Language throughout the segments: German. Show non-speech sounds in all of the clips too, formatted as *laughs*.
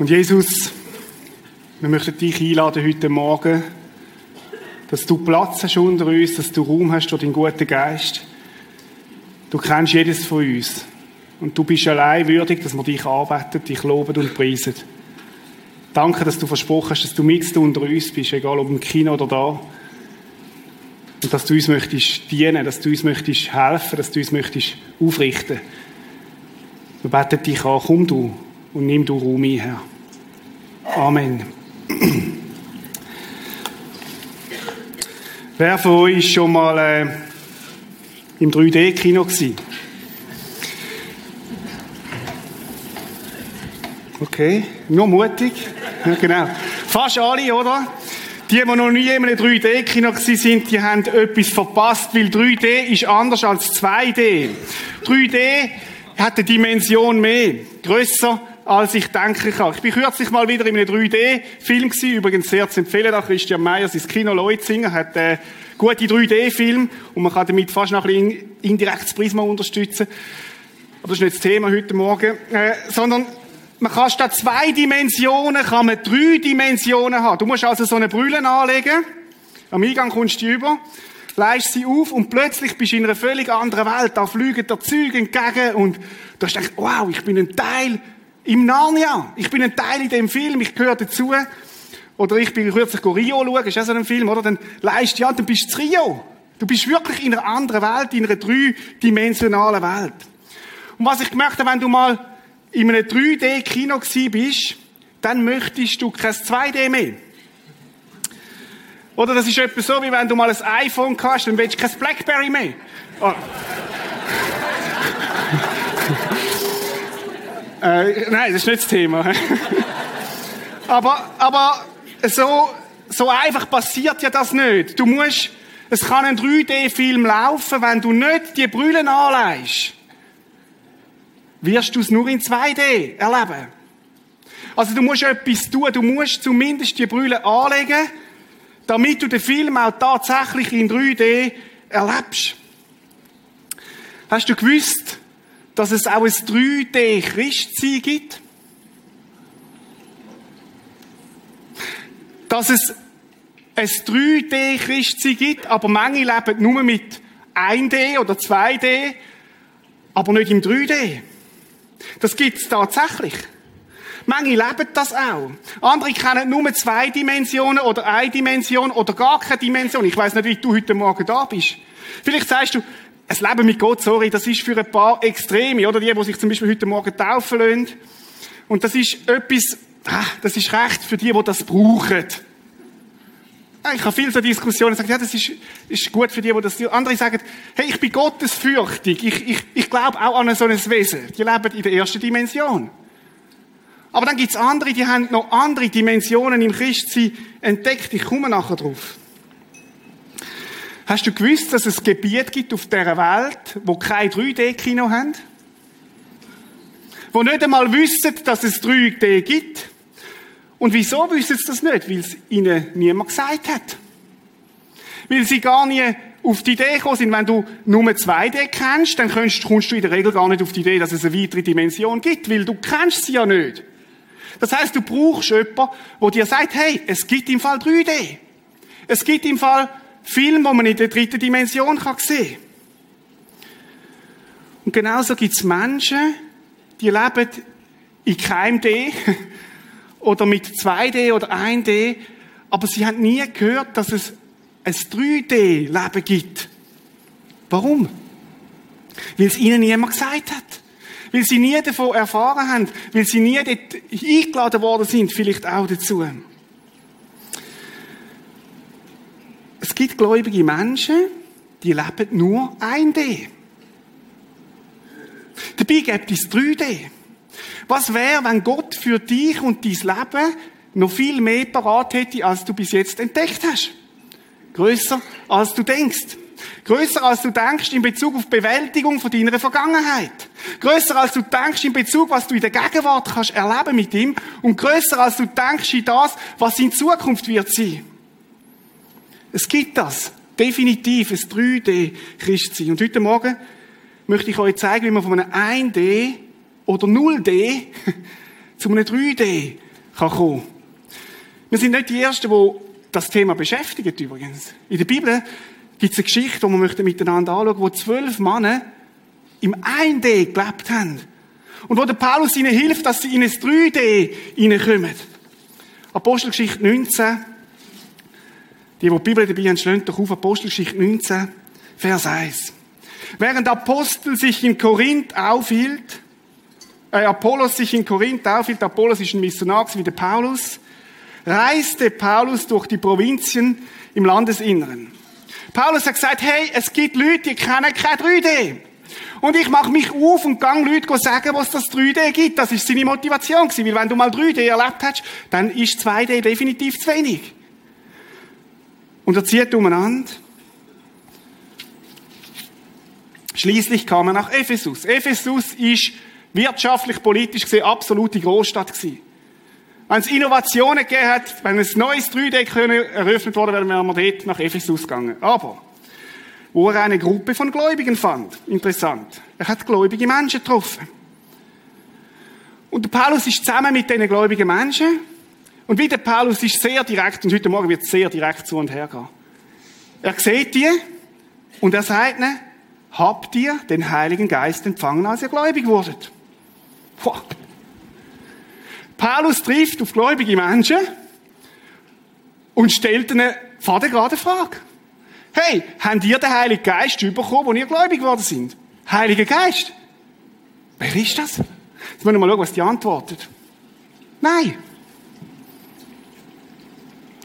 Und Jesus, wir möchten dich einladen heute Morgen, dass du Platz hast unter uns, dass du Raum hast durch deinen guten Geist. Du kennst jedes von uns. Und du bist allein würdig, dass wir dich arbeiten, dich loben und preisen. Danke, dass du versprochen hast, dass du mit unter uns bist, egal ob im Kino oder da. Und dass du uns möchtest dienen, dass du uns möchtest helfen, dass du uns möchtest aufrichten. Wir beten dich an, komm du und nimm du Raum ein, Herr. Amen. Wer von euch ist schon mal äh, im 3D-Kino gewesen? Okay, nur mutig. Ja, genau. Fast alle, oder? Die, die noch nie in einem 3D-Kino sind, die haben etwas verpasst, weil 3D ist anders als 2D. 3D hat eine Dimension mehr, grösser als ich denken kann. Ich bin kürzlich mal wieder in einem 3D-Film gewesen, übrigens sehr zu empfehlen, da Christian Meyer, sein Kino Leutzinger, hat äh, gute 3D-Film und man kann damit fast noch ein indirektes Prisma unterstützen. Aber das ist nicht das Thema heute Morgen, äh, sondern man kann statt zwei Dimensionen, kann man drei Dimensionen haben. Du musst also so eine Brille anlegen. Am Eingang kommst du über, leist sie auf und plötzlich bist du in einer völlig anderen Welt. Da fliegen der Züge entgegen und du hast gedacht, wow, ich bin ein Teil im Narnia. Ich bin ein Teil in dem Film, ich gehöre dazu. Oder ich bin kürzlich Rio schauen, ist auch so ein Film, oder? Dann leist ja, dann bist du Rio. Du bist wirklich in einer anderen Welt, in einer dreidimensionalen Welt. Und was ich gemerkt habe, wenn du mal in einem 3D-Kino bist, dann möchtest du kein 2D mehr. Oder das ist etwas so, wie wenn du mal ein iPhone hast, dann willst du kein Blackberry mehr. Oh. Äh, nein, das ist nicht das Thema. *laughs* aber, aber so, so einfach passiert ja das nicht. Du musst, es kann ein 3D-Film laufen, wenn du nicht die Brüllen anlegst wirst du es nur in 2D erleben. Also du musst etwas tun, du musst zumindest die Brille anlegen, damit du den Film auch tatsächlich in 3D erlebst. Hast du gewusst, dass es auch ein 3D-Christsein gibt? Dass es ein 3D-Christsein gibt, aber manche leben nur mit 1D oder 2D, aber nicht im 3D. Das gibt's tatsächlich. Manche leben das auch. Andere kennen nur zwei Dimensionen oder eine Dimension oder gar keine Dimension. Ich weiß nicht, wie du heute Morgen da bist. Vielleicht sagst du, es Leben mit Gott, sorry, das ist für ein paar Extreme, oder? Die, die sich zum Beispiel heute Morgen taufen lassen. Und das ist etwas, ah, das ist recht für die, die das brauchen. Ich habe viele so Diskussionen gesagt, ja, das ist, ist gut für die, die das, andere sagen, hey, ich bin gottesfürchtig, ich, ich, ich glaube auch an so ein Wesen. Die leben in der ersten Dimension. Aber dann gibt's andere, die haben noch andere Dimensionen im Christsein entdeckt. Ich komme nachher drauf. Hast du gewusst, dass es Gebiete gibt auf dieser Welt, wo kein 3D-Kino haben? Wo nicht einmal wissen, dass es 3D gibt? Und wieso wissen sie das nicht? Weil es ihnen niemand gesagt hat. Weil sie gar nie auf die Idee gekommen sind, wenn du nur 2D kennst, dann kommst, kommst du in der Regel gar nicht auf die Idee, dass es eine weitere Dimension gibt, weil du kennst sie ja nicht. Das heißt, du brauchst jemanden, der dir sagt, hey, es gibt im Fall 3D. Es gibt im Fall Film, wo man in der dritten Dimension kann sehen Und genauso gibt es Menschen, die leben in keinem D, *laughs* oder mit 2D oder 1D, aber sie haben nie gehört, dass es ein 3D-Leben gibt. Warum? Weil es ihnen niemand gesagt hat. Weil sie nie davon erfahren haben. Weil sie nie dort eingeladen worden sind, vielleicht auch dazu. Gibt gläubige Menschen, die leben nur 1D. Dabei gibt es 3D. Was wäre, wenn Gott für dich und dein Leben noch viel mehr parat hätte, als du bis jetzt entdeckt hast? Größer, als du denkst. Größer als du denkst in Bezug auf Bewältigung von deiner Vergangenheit. Größer als du denkst in Bezug, was du in der Gegenwart kannst erleben mit ihm. Und größer als du denkst in das, was in Zukunft wird sein. Es gibt das. Definitiv ein 3D-Christsein. Und heute Morgen möchte ich euch zeigen, wie man von einem 1D oder 0D *laughs* zu einem 3D kann kommen. Wir sind nicht die Ersten, die das Thema beschäftigen übrigens. In der Bibel gibt es eine Geschichte, die wir miteinander anschauen wo zwölf Männer im 1D gelebt haben. Und wo der Paulus ihnen hilft, dass sie in ein 3D hineinkommen. Apostelgeschichte 19. Die, die die Bibel dabei haben, schlönt doch auf Apostelgeschichte 19, Vers 1. Während Apostel sich in Korinth aufhielt, äh, Apollos sich in Korinth aufhielt, Apollos ist ein Missionar wie der Paulus, reiste Paulus durch die Provinzien im Landesinneren. Paulus hat gesagt, hey, es gibt Leute, die kennen kein 3D. Und ich mache mich auf und gang Leute sagen, was das 3D gibt. Das ist seine Motivation gewesen. Weil wenn du mal 3D erlebt hast, dann ist 2D definitiv zu wenig. Und er zieht umeinander. Schließlich kam er nach Ephesus. Ephesus ist wirtschaftlich, politisch gesehen absolute Großstadt gewesen. Wenn es Innovationen gegeben hat, wenn ein neues 3D eröffnet wurde, wären wir dort nach Ephesus gegangen. Aber, wo er eine Gruppe von Gläubigen fand. Interessant. Er hat gläubige Menschen getroffen. Und Paulus ist zusammen mit diesen gläubigen Menschen. Und wie der Paulus ist sehr direkt, und heute Morgen wird es sehr direkt zu und her gehen. Er sieht die und er sagt ihnen, habt ihr den Heiligen Geist empfangen, als ihr gläubig wurdet? Boah. Paulus trifft auf gläubige Menschen und stellt ihnen vor der gerade Frage. Hey, habt ihr den Heiligen Geist bekommen, wo ihr gläubig geworden sind? Heiliger Geist? Wer ist das? Jetzt müssen wir mal schauen, was die antwortet. Nein.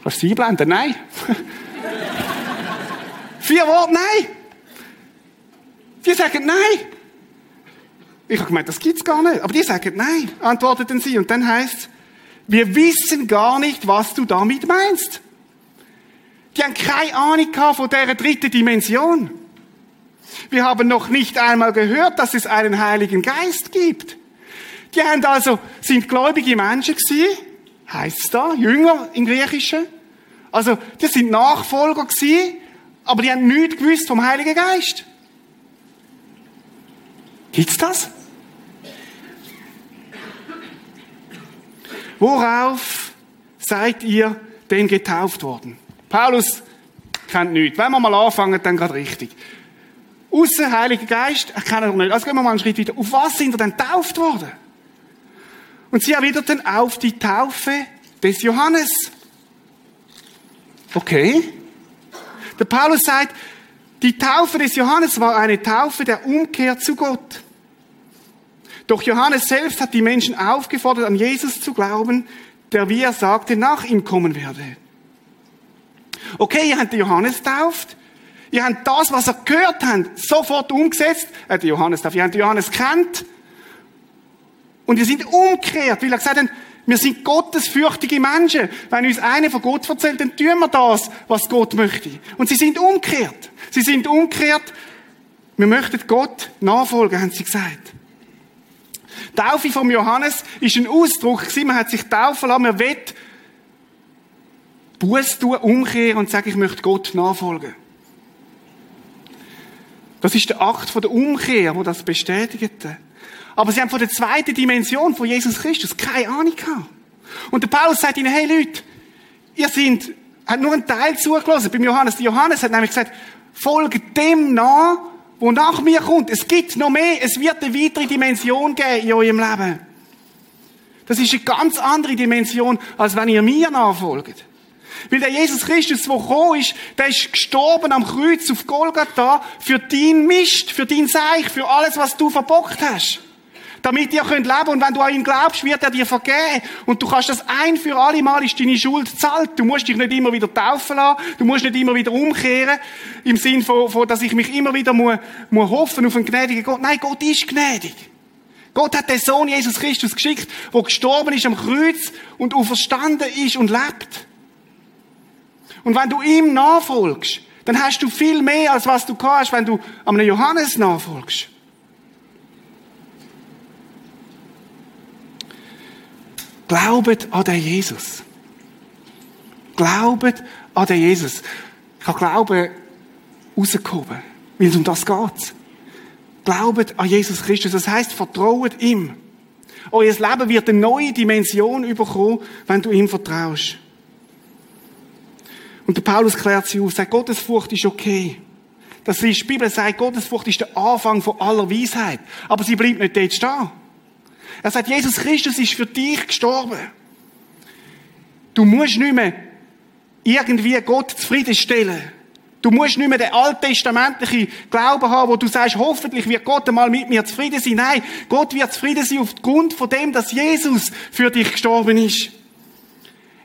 Du sie einblenden? Nein. *laughs* Vier Worte, nein. Die sagen nein. Ich habe gemeint, das gibt's gar nicht. Aber die sagen nein, antworteten sie. Und dann heißt wir wissen gar nicht, was du damit meinst. Die haben keine Ahnung von dieser dritten Dimension. Wir haben noch nicht einmal gehört, dass es einen Heiligen Geist gibt. Die haben also, sind gläubige Menschen gewesen, heisst es da, Jünger im Griechischen. Also, die sind Nachfolger gewesen, aber die haben nichts gewusst vom Heiligen Geist. Gibt's das? Worauf seid ihr denn getauft worden? Paulus kennt nichts. Wenn wir mal anfangen, dann gerade richtig. Außer Heiliger Geist, er kennt er nicht. Also gehen wir mal einen Schritt weiter. Auf was sind ihr denn getauft worden? Und sie erwiderten auf die Taufe des Johannes. Okay. Der Paulus sagt, die Taufe des Johannes war eine Taufe der Umkehr zu Gott. Doch Johannes selbst hat die Menschen aufgefordert, an Jesus zu glauben, der, wie er sagte, nach ihm kommen werde. Okay, ihr habt Johannes tauft. Ihr habt das, was er gehört habt, sofort umgesetzt. Äh, der Johannes tauft. Ihr habt Johannes kennt. Und ihr seid umgekehrt, weil er gesagt hat, wir sind gottesfürchtige Menschen. Wenn uns einer von Gott erzählt, dann tun wir das, was Gott möchte. Und sie sind umgekehrt. Sie sind umgekehrt. Wir möchten Gott nachfolgen, haben sie gesagt. Taufe vom Johannes ist ein Ausdruck man hat sich taufen lassen, man will Buß tun, umkehren und sagen, ich möchte Gott nachfolgen. Das ist der Akt von der Umkehr, wo das bestätigte. Aber sie haben von der zweiten Dimension von Jesus Christus keine Ahnung gehabt. Und der Paulus sagt ihnen, hey Leute, ihr sind, hat nur einen Teil zugelassen. Beim Johannes, der Johannes hat nämlich gesagt, folgt dem nach, wo nach mir kommt. Es gibt noch mehr. Es wird eine weitere Dimension geben in eurem Leben. Das ist eine ganz andere Dimension, als wenn ihr mir nachfolgt. Weil der Jesus Christus, der gekommen ist, der ist gestorben am Kreuz auf Golgatha für dein Mist, für dein Seich, für alles, was du verbockt hast damit ihr könnt leben. Und wenn du an ihn glaubst, wird er dir vergeben. Und du kannst das ein für alle Mal ist deine Schuld zahlt. Du musst dich nicht immer wieder taufen lassen. Du musst nicht immer wieder umkehren. Im Sinn von, von dass ich mich immer wieder muss, muss hoffen auf einen gnädigen Gott. Nein, Gott ist gnädig. Gott hat den Sohn Jesus Christus geschickt, der gestorben ist am Kreuz und auferstanden ist und lebt. Und wenn du ihm nachfolgst, dann hast du viel mehr, als was du hast, wenn du einem Johannes nachfolgst. Glaubet an den Jesus. Glaubet an den Jesus. Ich habe Glauben rausgehoben, weil es um das geht. Glaubet an Jesus Christus. Das heißt, vertraut ihm. Euer Leben wird eine neue Dimension bekommen, wenn du ihm vertraust. Und der Paulus klärt sie auf, sagt, Gottesfurcht ist okay. Das ist, die Bibel sagt, Gottesfurcht ist der Anfang von aller Weisheit. Aber sie bleibt nicht dort stehen. Er sagt, Jesus Christus ist für dich gestorben. Du musst nicht mehr irgendwie Gott zufriedenstellen. Du musst nicht mehr den alttestamentlichen Glauben haben, wo du sagst, hoffentlich wird Gott einmal mit mir zufrieden sein. Nein, Gott wird zufrieden sein aufgrund von dem, dass Jesus für dich gestorben ist.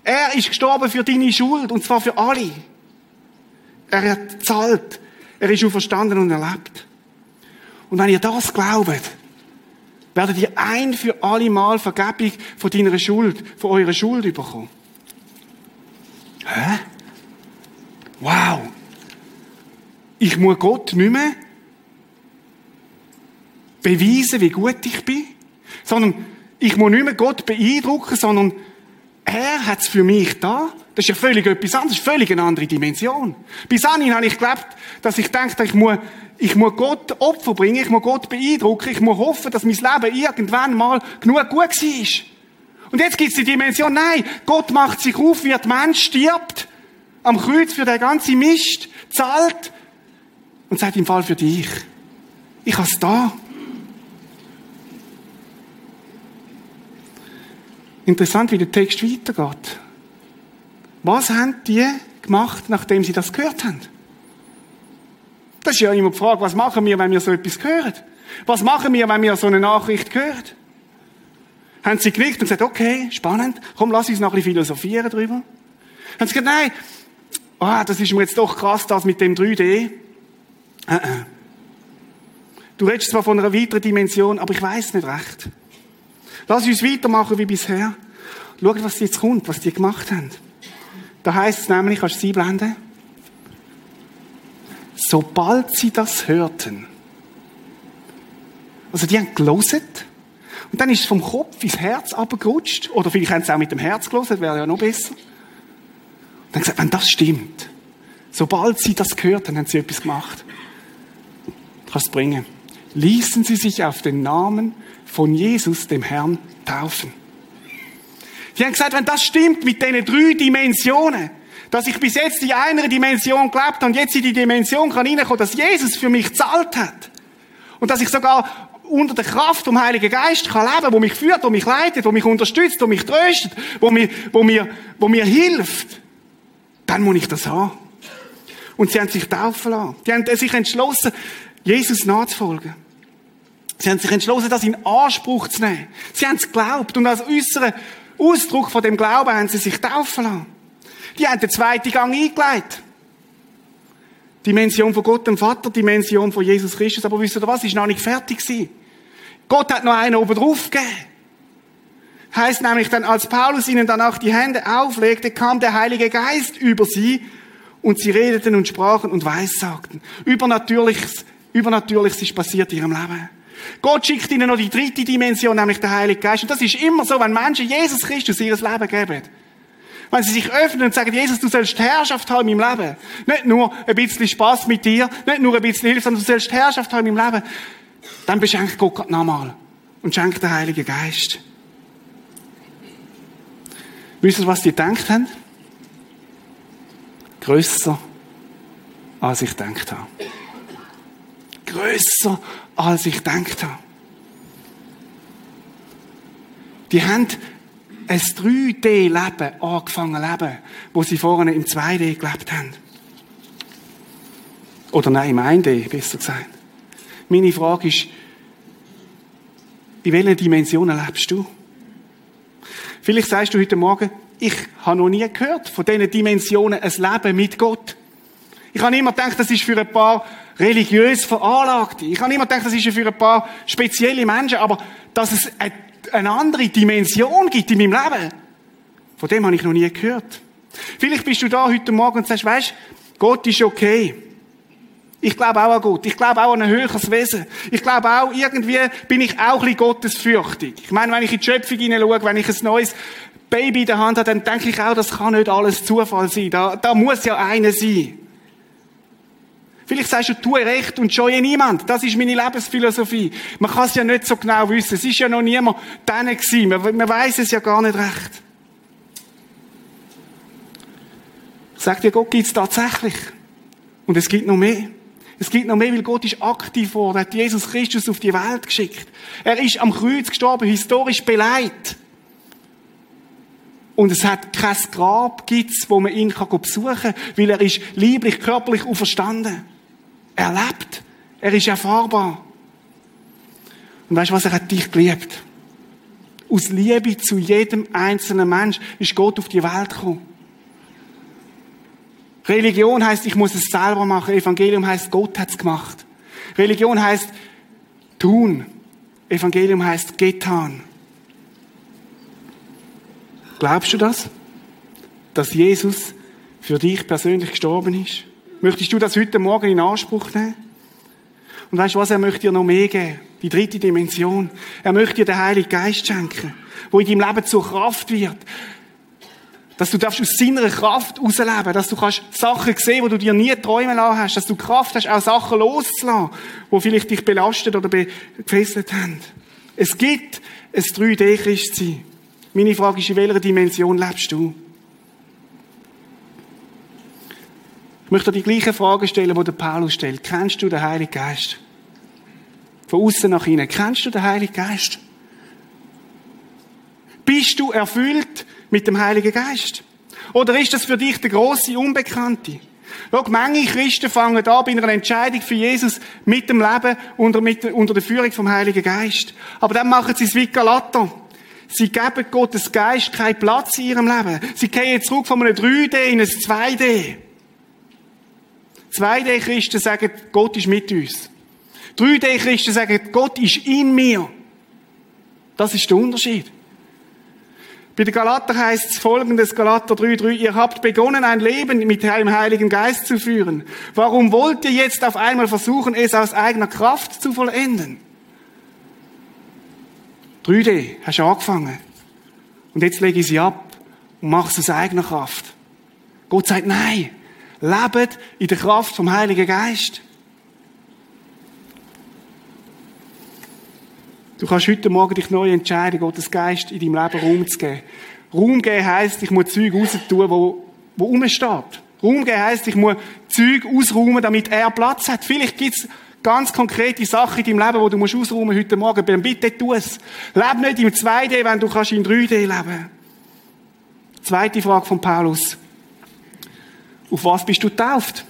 Er ist gestorben für deine Schuld, und zwar für alle. Er hat zahlt. Er ist auferstanden und erlebt. Und wenn ihr das glaubt, werdet ihr ein für alle Mal Vergebung von deiner Schuld, von eurer Schuld bekommen. Hä? Wow. Ich muss Gott nicht mehr beweisen, wie gut ich bin, sondern ich muss nicht mehr Gott beeindrucken, sondern er hat es für mich da. Das ist ja völlig etwas anderes, völlig eine andere Dimension. Bis dahin habe ich geglaubt, dass ich dachte, ich muss, ich muss Gott Opfer bringen, ich muss Gott beeindrucken, ich muss hoffen, dass mein Leben irgendwann mal genug gut war. Und jetzt gibt es die Dimension, nein, Gott macht sich auf, wie der Mensch stirbt, am Kreuz für den ganzen Mist, zahlt und sagt im Fall für dich, ich habe es da. Interessant, wie der Text weitergeht. Was haben die gemacht, nachdem sie das gehört haben? Das ist ja immer die Frage, was machen wir, wenn wir so etwas hören? Was machen wir, wenn wir so eine Nachricht hören? Haben sie genickt und gesagt, okay, spannend, komm, lass uns noch ein bisschen philosophieren drüber. Haben sie gesagt, nein, oh, das ist mir jetzt doch krass, das mit dem 3D. Äh, äh. Du redest zwar von einer weiteren Dimension, aber ich weiß nicht recht. Lass uns weitermachen wie bisher. Schau, was jetzt kommt, was die gemacht haben. Da heißt es nämlich, kannst du sie blenden? Sobald sie das hörten. Also die haben gelesen. Und dann ist es vom Kopf ins Herz abgerutscht. Oder vielleicht haben sie auch mit dem Herz gelesen, wäre ja noch besser. Und dann gesagt, wenn das stimmt, sobald sie das gehört haben, haben sie etwas gemacht. Kannst du bringen. Ließen sie sich auf den Namen von Jesus, dem Herrn, taufen. Sie haben gesagt, wenn das stimmt mit diesen drei Dimensionen, dass ich bis jetzt in einer Dimension gelebt und jetzt in die Dimension kann reinkommen, dass Jesus für mich zahlt hat. Und dass ich sogar unter der Kraft vom Heiligen Geist kann leben, wo mich führt, wo mich leitet, wo mich unterstützt, wo mich tröstet, wo mir, wo mir, wo mir hilft. Dann muss ich das haben. Und sie haben sich taufen lassen. Die haben sich entschlossen, Jesus nachzufolgen. Sie haben sich entschlossen, das in Anspruch zu nehmen. Sie haben es geglaubt und als äußeren Ausdruck von dem Glauben haben sie sich taufen lassen. Die haben den zweiten Gang eingeleitet. Dimension von Gott dem Vater, Dimension von Jesus Christus. Aber wisst ihr was? Ist noch nicht fertig gewesen. Gott hat noch einen oben drauf gegeben. Heißt nämlich dann, als Paulus ihnen danach die Hände auflegte, kam der Heilige Geist über sie und sie redeten und sprachen und weissagten. Übernatürliches, Übernatürliches ist passiert in ihrem Leben. Gott schickt ihnen noch die dritte Dimension, nämlich der Heilige Geist. Und das ist immer so, wenn Menschen Jesus Christus ihr Leben geben. Wenn sie sich öffnen und sagen, Jesus, du sollst Herrschaft haben in meinem Leben. Nicht nur ein bisschen Spaß mit dir, nicht nur ein bisschen Hilfe, sondern du sollst Herrschaft haben in meinem Leben. Dann beschenkt Gott Gott nochmal. Und schenkt den Heiligen Geist. Wisst ihr, was die gedacht haben? Grösser, als ich gedacht habe. Grösser, als ich gedacht habe. Die haben ein 3D-Leben angefangen leben, wo sie vorne im 2D gelebt haben. Oder nein, im 1D, besser gesagt. Meine Frage ist, in welchen Dimensionen lebst du? Vielleicht sagst du heute Morgen, ich habe noch nie gehört von diesen Dimensionen ein Leben mit Gott. Ich habe immer gedacht, das ist für ein paar religiös Veranlagte. Ich habe immer gedacht, das ist für ein paar spezielle Menschen, aber dass es eine andere Dimension gibt in meinem Leben, von dem habe ich noch nie gehört. Vielleicht bist du da heute Morgen und sagst, weißt, Gott ist okay. Ich glaube auch an Gott. Ich glaube auch an ein höheres Wesen. Ich glaube auch, irgendwie bin ich auch ein bisschen gottesfürchtig. Ich meine, wenn ich in die Schöpfung hineinschaue, wenn ich ein neues Baby in der Hand habe, dann denke ich auch, das kann nicht alles Zufall sein. Da, da muss ja einer sein. Vielleicht sagst du, tue recht und scheue niemand. Das ist meine Lebensphilosophie. Man kann es ja nicht so genau wissen. Es ist ja noch niemand dann gewesen. Man, man weiß es ja gar nicht recht. Sagt dir, Gott gibt es tatsächlich. Und es gibt noch mehr. Es gibt noch mehr, weil Gott ist aktiv geworden. Er hat Jesus Christus auf die Welt geschickt. Er ist am Kreuz gestorben, historisch beleidigt. Und es hat kein Grab gibt's, wo man ihn besuchen kann, weil er ist lieblich, körperlich auferstanden. Er lebt. Er ist erfahrbar. Und weißt du was? Er hat dich geliebt. Aus Liebe zu jedem einzelnen Mensch ist Gott auf die Welt gekommen. Religion heißt, ich muss es selber machen. Evangelium heißt, Gott hat's gemacht. Religion heißt tun. Evangelium heißt getan. Glaubst du das? Dass Jesus für dich persönlich gestorben ist? Möchtest du das heute Morgen in Anspruch nehmen? Und weißt du was? Er möchte dir noch mehr geben. Die dritte Dimension. Er möchte dir den Heiligen Geist schenken, wo in deinem Leben zur Kraft wird. Dass du darfst aus seiner Kraft herausleben, dass du kannst Sachen sehen, wo du dir nie träumen lassen hast, dass du Kraft hast, auch Sachen loszulassen, wo vielleicht dich belastet oder gefesselt haben. Es gibt ein 3D-Christsein. Meine Frage ist, in welcher Dimension lebst du? Ich möchte die gleiche Frage stellen, die der Paulus stellt. Kennst du den Heiligen Geist? Von außen nach innen. Kennst du den Heiligen Geist? Bist du erfüllt mit dem Heiligen Geist? Oder ist das für dich der große Unbekannte? Schau, manche Christen fangen an bei einer Entscheidung für Jesus mit dem Leben unter, mit, unter der Führung vom Heiligen Geist. Aber dann machen sie es wie Galater. Sie geben Gottes Geist keinen Platz in ihrem Leben. Sie gehen zurück von einem 3D in ein 2D. 2D-Christen sagen, Gott ist mit uns. 3D-Christen sagen, Gott ist in mir. Das ist der Unterschied. Bei den Galater heißt es folgendes, Galater 3,3, ihr habt begonnen, ein Leben mit einem Heiligen Geist zu führen. Warum wollt ihr jetzt auf einmal versuchen, es aus eigener Kraft zu vollenden? 3D, hast du angefangen. Und jetzt lege ich sie ab und mache es aus eigener Kraft. Gott sagt, nein, lebt in der Kraft vom Heiligen Geist. Du kannst heute Morgen dich neu entscheiden, Gottes Geist in deinem Leben Raum zu geben. Raum geben heisst, ich muss Zeug raus tun, wo, wo rumsteht. Raum geben heisst, ich muss Zeug ausräumen, damit er Platz hat. Vielleicht gibt's ganz konkrete Sachen in deinem Leben, die du musst ausräumen heute Morgen. Dann bitte tu es. Leb nicht im 2D, wenn du kannst in 3D leben. Zweite Frage von Paulus. Auf was bist du tauft?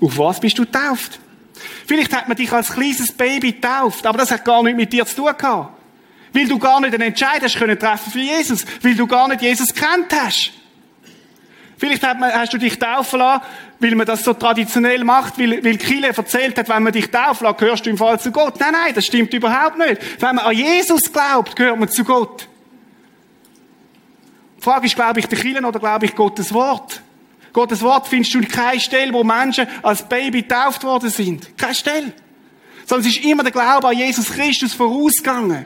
Auf was bist du tauft? Vielleicht hat man dich als kleines Baby tauft, aber das hat gar nichts mit dir zu tun gehabt. Weil du gar nicht einen Entscheid hast können treffen für Jesus. Weil du gar nicht Jesus kennt hast. Vielleicht hast du dich taufen lassen, weil man das so traditionell macht, weil, weil Kille erzählt hat, wenn man dich taufen lässt, gehörst du im Fall zu Gott. Nein, nein, das stimmt überhaupt nicht. Wenn man an Jesus glaubt, gehört man zu Gott. Die Frage ist, glaube ich der Kirche oder glaube ich Gottes Wort? Gottes Wort findest du in keiner Stelle, wo Menschen als Baby getauft worden sind. Keine Stelle. Sondern es ist immer der Glaube an Jesus Christus vorausgegangen.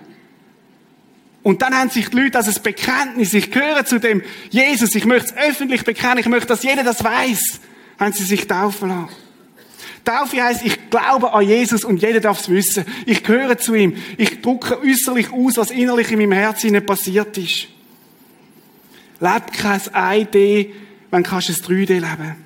Und dann haben sich die Leute als ein Bekenntnis, ich gehöre zu dem Jesus, ich möchte es öffentlich bekennen, ich möchte, dass jeder das weiß, haben sie sich taufen lassen. Taufe heisst, ich glaube an Jesus und jeder darf es wissen. Ich gehöre zu ihm. Ich drücke äußerlich aus, was innerlich in meinem Herzen passiert ist. Leb kein 1D, wenn du ein 3D leben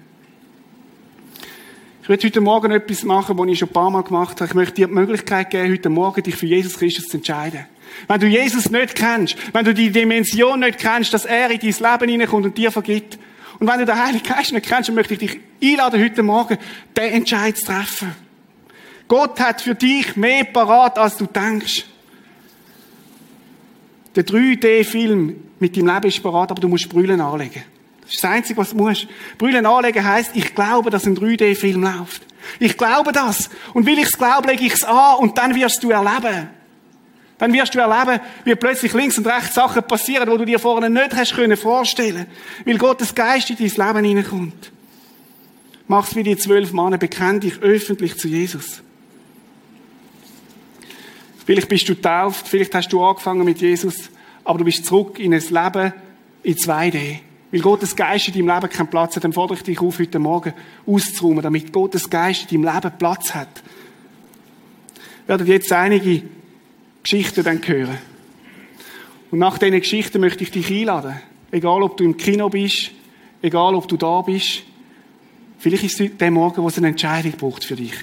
Ich möchte heute Morgen etwas machen, was ich schon ein paar Mal gemacht habe. Ich möchte dir die Möglichkeit geben, heute Morgen dich für Jesus Christus zu entscheiden. Wenn du Jesus nicht kennst, wenn du die Dimension nicht kennst, dass er in dein Leben hineinkommt und dir vergibt, und wenn du den Heiligen Geist nicht kennst, dann möchte ich dich einladen, heute Morgen den Entscheid zu treffen. Gott hat für dich mehr parat, als du denkst. Der 3D-Film mit deinem Leben ist parat, aber du musst Brüllen anlegen. Das ist das Einzige, was du musst. Brüllen anlegen heisst, ich glaube, dass ein 3D-Film läuft. Ich glaube das. Und will ich es glauben, lege ich es an und dann wirst du erleben. Dann wirst du erleben, wie plötzlich links und rechts Sachen passieren, wo du dir vorher nicht hast können vorstellen, weil Gottes Geist in dein Leben hineinkommt. Mach's wie die zwölf Männer, bekenn dich öffentlich zu Jesus. Vielleicht bist du tauft, vielleicht hast du angefangen mit Jesus, aber du bist zurück in ein Leben in 2D. weil Gottes Geist in deinem Leben keinen Platz hat, dann fordere ich dich auf, heute Morgen auszuräumen, damit Gottes Geist in deinem Leben Platz hat. Wir werden jetzt einige Geschichten dann hören. Und nach diesen Geschichten möchte ich dich einladen. Egal, ob du im Kino bist, egal, ob du da bist. Vielleicht ist es der Morgen, wo es eine Entscheidung braucht für dich.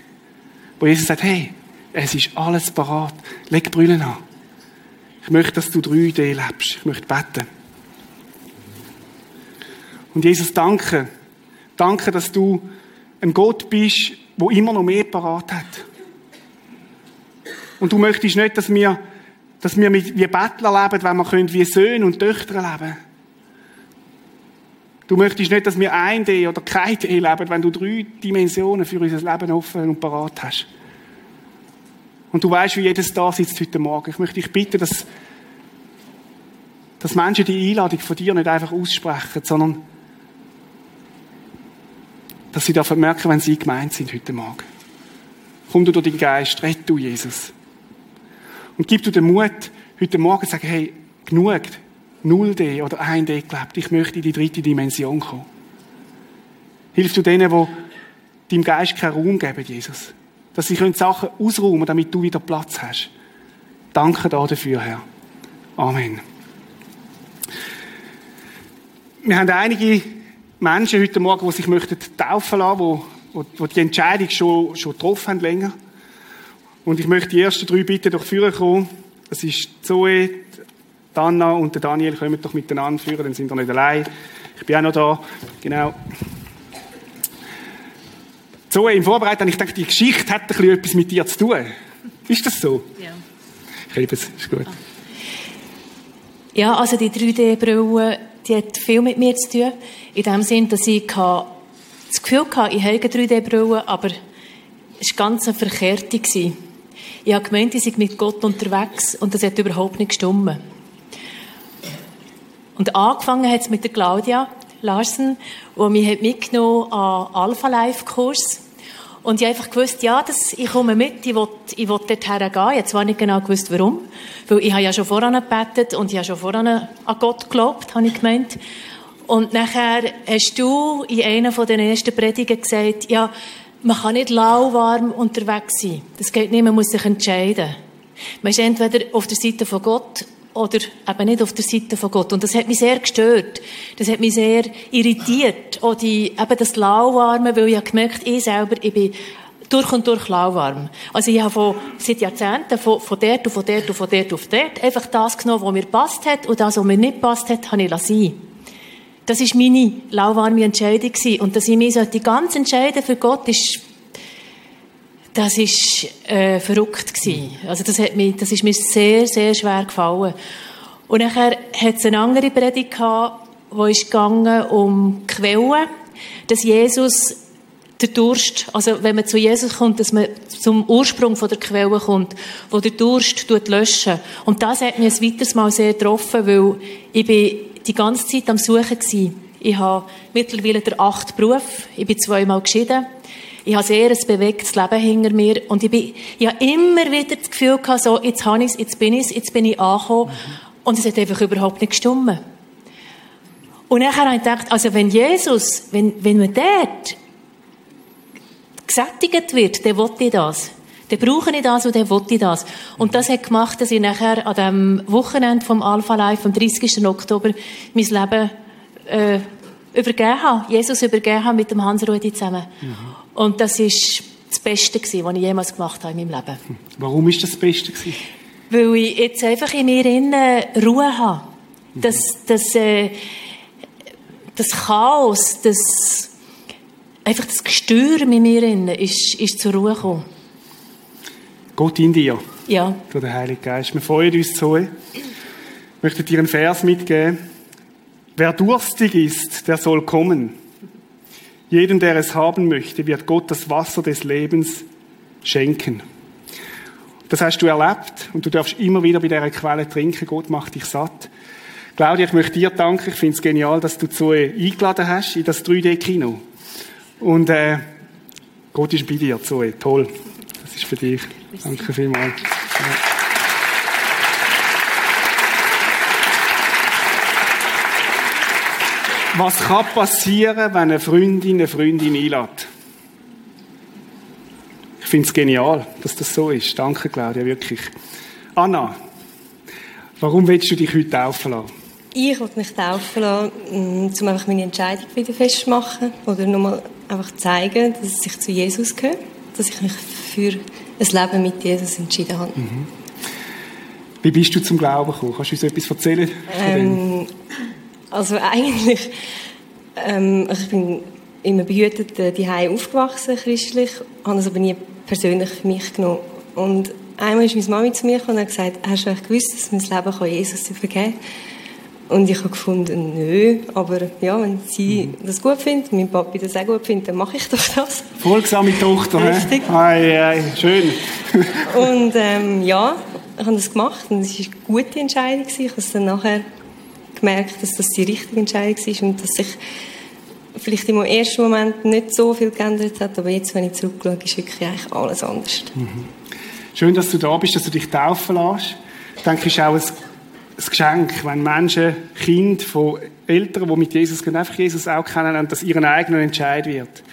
Wo Jesus sagt, hey, es ist alles parat. Leg Brüllen an. Ich möchte, dass du 3D lebst. Ich möchte beten. Und Jesus, danke. Danke, dass du ein Gott bist, wo immer noch mehr parat hat. Und du möchtest nicht, dass wir, dass wir wie Bettler leben, wenn wir können, wie Söhne und Töchter leben. Du möchtest nicht, dass wir ein D oder kein D leben, wenn du drei Dimensionen für unser Leben offen und parat hast. Und du weißt, wie jedes da sitzt heute Morgen. Ich möchte dich bitten, dass, dass Menschen die Einladung von dir nicht einfach aussprechen, sondern dass sie dafür merken, wenn sie gemeint sind heute Morgen. Komm du durch den Geist, rett du Jesus. Und gib du den Mut, heute Morgen zu sagen, hey, genug, 0D oder 1D gelebt, ich möchte in die dritte Dimension kommen. Hilf du denen, die deinem Geist keinen Raum geben, Jesus dass sie Sachen ausräumen können, damit du wieder Platz hast. Danke dafür, Herr. Amen. Wir haben einige Menschen heute Morgen, die sich möchten taufen lassen, die, die die Entscheidung schon, schon getroffen haben länger. Und ich möchte die ersten drei bitten durch Führer kommen. Das ist Zoe, Anna und Daniel. Kommen doch miteinander führen, dann sind wir nicht allein. Ich bin auch noch da. Genau so im Vorbereiten, ich dachte, die Geschichte hat ein bisschen etwas mit dir zu tun. Ist das so? Ja. Ich liebe es, ist gut. Ja, also die 3D-Brille, die hat viel mit mir zu tun. In dem Sinn, dass ich das Gefühl hatte, ich habe eine 3D-Brille, aber es war ganz eine verkehrte. Ich habe gemeint, ich sei mit Gott unterwegs und das hat überhaupt nicht gestimmt. Und angefangen hat es mit der Claudia Larsen, die mich mitgenommen an Alpha Life Kurs. Und ich einfach gewusst, ja, das, ich komme mit, ich will, ich will dorthin gehen. Ich habe zwar nicht genau gewusst, warum. Weil ich habe ja schon voran gebetet und ich habe schon voran an Gott geglaubt, habe ich gemeint. Und nachher hast du in einer von den ersten Predigen gesagt, ja, man kann nicht lauwarm unterwegs sein. Das geht nicht, man muss sich entscheiden. Man ist entweder auf der Seite von Gott oder eben nicht auf der Seite von Gott. Und das hat mich sehr gestört. Das hat mich sehr irritiert. Auch die, eben das Lauwarme, weil ich habe gemerkt, ich selber, ich bin durch und durch lauwarm. Also ich habe von, seit Jahrzehnten von, von dort und von dort und von dort auf dort einfach das genommen, was mir passt hat und das, was mir nicht passt hat, habe ich lassen. Das war meine lauwarme Entscheidung gewesen. Und dass ich mich die ganz entscheiden für Gott, ist das ist äh, verrückt gewesen. Also das hat mir, das ist mir sehr, sehr schwer gefallen. Und nachher hat es eine andere Predigt gehabt, wo ist gegangen um Quellen, dass Jesus der Durst, also wenn man zu Jesus kommt, dass man zum Ursprung von der Quelle kommt, wo der Durst tut löschen. Und das hat mich ein weiteres Mal sehr getroffen, weil ich bin die ganze Zeit am Suchen gewesen. Ich habe mittlerweile der acht Beruf, ich bin zweimal geschieden. Ich habe sehr ein bewegtes Leben hinter mir und ich, bin, ich habe immer wieder das Gefühl gehabt, so, jetzt habe ich es, jetzt bin ich es, jetzt bin ich angekommen. Mhm. Und es hat einfach überhaupt nicht gestimmt. Und nachher habe ich gedacht, also wenn Jesus, wenn, wenn man dort gesättigt wird, dann will ich das. Dann brauche ich das und dann will ich das. Und das hat gemacht, dass ich nachher an dem Wochenende vom Alpha Life, am 30. Oktober, mein Leben äh, übergeben habe. Jesus übergeben habe mit dem Hans Rudi zusammen. Mhm. Und das ist das Beste gewesen, was ich jemals gemacht habe in meinem Leben. Warum ist das das Beste gewesen? Weil ich jetzt einfach in mir innen Ruhe habe. Das, das, äh, das Chaos, das, einfach das Gestür in mir innen ist, ist zur Ruhe gekommen. Gott in dir. Ja. Durch den Heiligen Geist. Wir freuen uns so. Ich möchte dir einen Vers mitgeben. Wer durstig ist, der soll kommen. Jedem, der es haben möchte, wird Gott das Wasser des Lebens schenken. Das hast du erlebt und du darfst immer wieder bei dieser Quelle trinken. Gott macht dich satt. Claudia, ich möchte dir danken. Ich finde es genial, dass du Zoe eingeladen hast in das 3D-Kino. Und äh, Gott ist bei dir, Zoe. Toll. Das ist für dich. Danke vielmals. Was kann passieren, wenn eine Freundin eine Freundin einlädt? Ich finde es genial, dass das so ist. Danke, Claudia, wirklich. Anna, warum willst du dich heute taufen lassen? Ich wollte mich taufen lassen, um einfach meine Entscheidung wieder festzumachen oder nochmal einfach zeigen, dass ich zu Jesus gehöre, dass ich mich für ein Leben mit Jesus entschieden habe. Mhm. Wie bist du zum Glauben gekommen? Kannst du uns etwas erzählen? Ähm, also eigentlich, ähm, ich bin immer behütet äh, die aufgewachsen, christlich, habe es aber nie persönlich für mich genommen. Und einmal ist meine Mami zu mir gekommen und hat gesagt, hast du eigentlich gewusst, dass mein Leben kann Jesus übergeben kann? Und ich habe gefunden, nö, aber ja, wenn sie mhm. das gut findet, mein Papi das auch gut findet, dann mache ich doch das. Folgsame Tochter, Richtig. Ei, ei, schön. und ähm, ja, ich habe das gemacht und es war eine gute Entscheidung. Ich habe dann nachher gemerkt, dass das die richtige Entscheidung war und dass sich vielleicht im ersten Moment nicht so viel geändert hat, aber jetzt, wenn ich zurückschaue, ist wirklich eigentlich alles anders. Mhm. Schön, dass du da bist, dass du dich taufen lässt. Ich denke, es ist auch ein, ein Geschenk, wenn Menschen, Kinder von Eltern, die mit Jesus gehen, einfach Jesus auch kennenlernen, dass ihren eigenen Entscheid wird.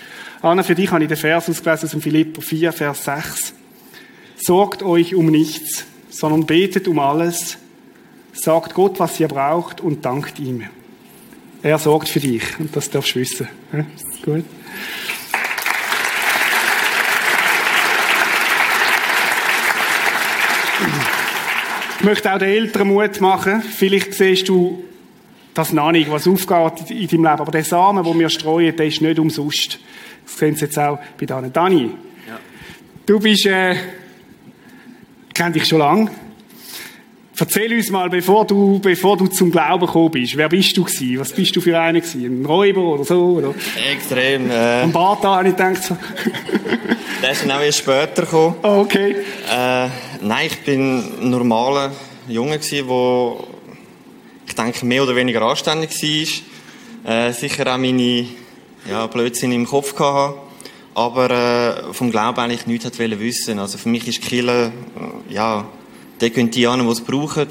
Anna, für dich habe ich den Vers ausgelesen aus dem Philipper 4, Vers 6. Sorgt euch um nichts, sondern betet um alles, sagt Gott, was ihr braucht und dankt ihm. Er sorgt für dich und das darfst du wissen. Ja? Gut. Ich möchte auch den Eltern Mut machen. Vielleicht siehst du das noch nicht, was aufgeht in deinem Leben. Aber der Samen, den wir streuen, der ist nicht umsonst. Das sehen Sie jetzt auch bei Dani. Dani, ja. du bist, äh, ich kenne dich schon lange. Erzähl uns mal, bevor du, bevor du zum Glauben gekommen bist, wer bist du gewesen? Was bist du für einer gewesen? Ein Räuber oder so? Oder? Extrem. Äh, Am Bad habe ich gedacht so. *laughs* Der ist dann auch erst später gekommen. Oh, okay. Äh, nein, ich bin ein normaler Junge gewesen, der, ich denke, mehr oder weniger anständig war. Äh, sicher auch meine, ja, Blödsinn im Kopf hatte. Aber äh, vom Glauben eigentlich nichts hat wissen. Also für mich ist Kille, äh, ja, der gehen die an, die es brauchen.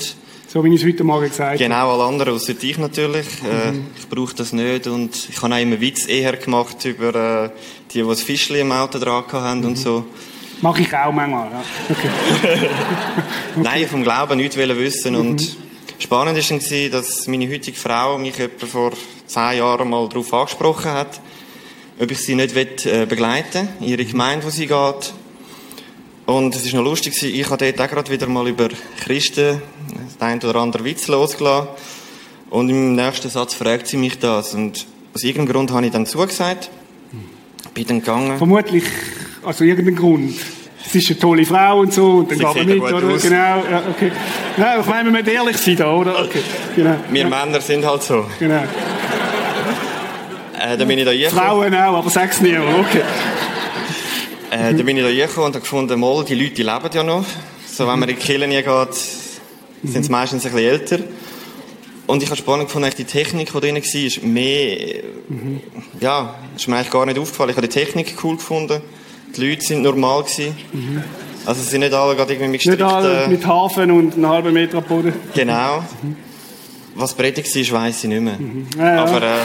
So wie ich es heute Morgen gesagt habe. Genau, alle anderen, außer ich natürlich. Äh, mhm. ich brauche das nicht. Und ich habe auch immer Witz eher gemacht über äh, die, die das Fischli im Auto dran haben mhm. und so. Mache ich auch manchmal, ja. Okay. *laughs* okay. Nein, vom Glauben nichts wissen. Mhm. Und spannend war dann, dass meine heutige Frau mich etwa vor zehn Jahren mal darauf angesprochen hat, ob ich sie nicht äh, begleiten will, ihre Gemeinde, wo sie geht. Und es ist noch lustig, ich habe dort auch gerade wieder mal über Christen den einen oder anderen Witz losgelassen. Und im nächsten Satz fragt sie mich das. Und aus irgendeinem Grund habe ich dann zugesagt. Bin dann gegangen. Vermutlich, also irgendein Grund. Sie ist eine tolle Frau und so, und dann geht man mit, oder? Aus. Genau, ja, okay. Ja, ich meine, wir müssen ehrlich sein da, oder? Okay, genau. Wir ja. Männer sind halt so. Genau. Äh, dann bin ich da Frauen auch, aber sag's nie, okay. Äh, da bin ich da gekommen und habe gefunden, mal, die Leute die leben ja noch. So, wenn man in die Kirche geht, sind sie meistens ein bisschen älter. Und ich habe spannend gefunden, die Technik, die drin war, ist mehr, mhm. ja, ist mir eigentlich gar nicht aufgefallen. Ich habe die Technik cool gefunden. Die Leute sind normal gewesen. Mhm. Also, sie sind nicht alle gerade irgendwie mit Nicht alle mit Hafen und einem halben Meter Boden. Genau. Mhm. Was predigt war, weiss ich nicht mehr. Mhm. Ja. Aber, äh,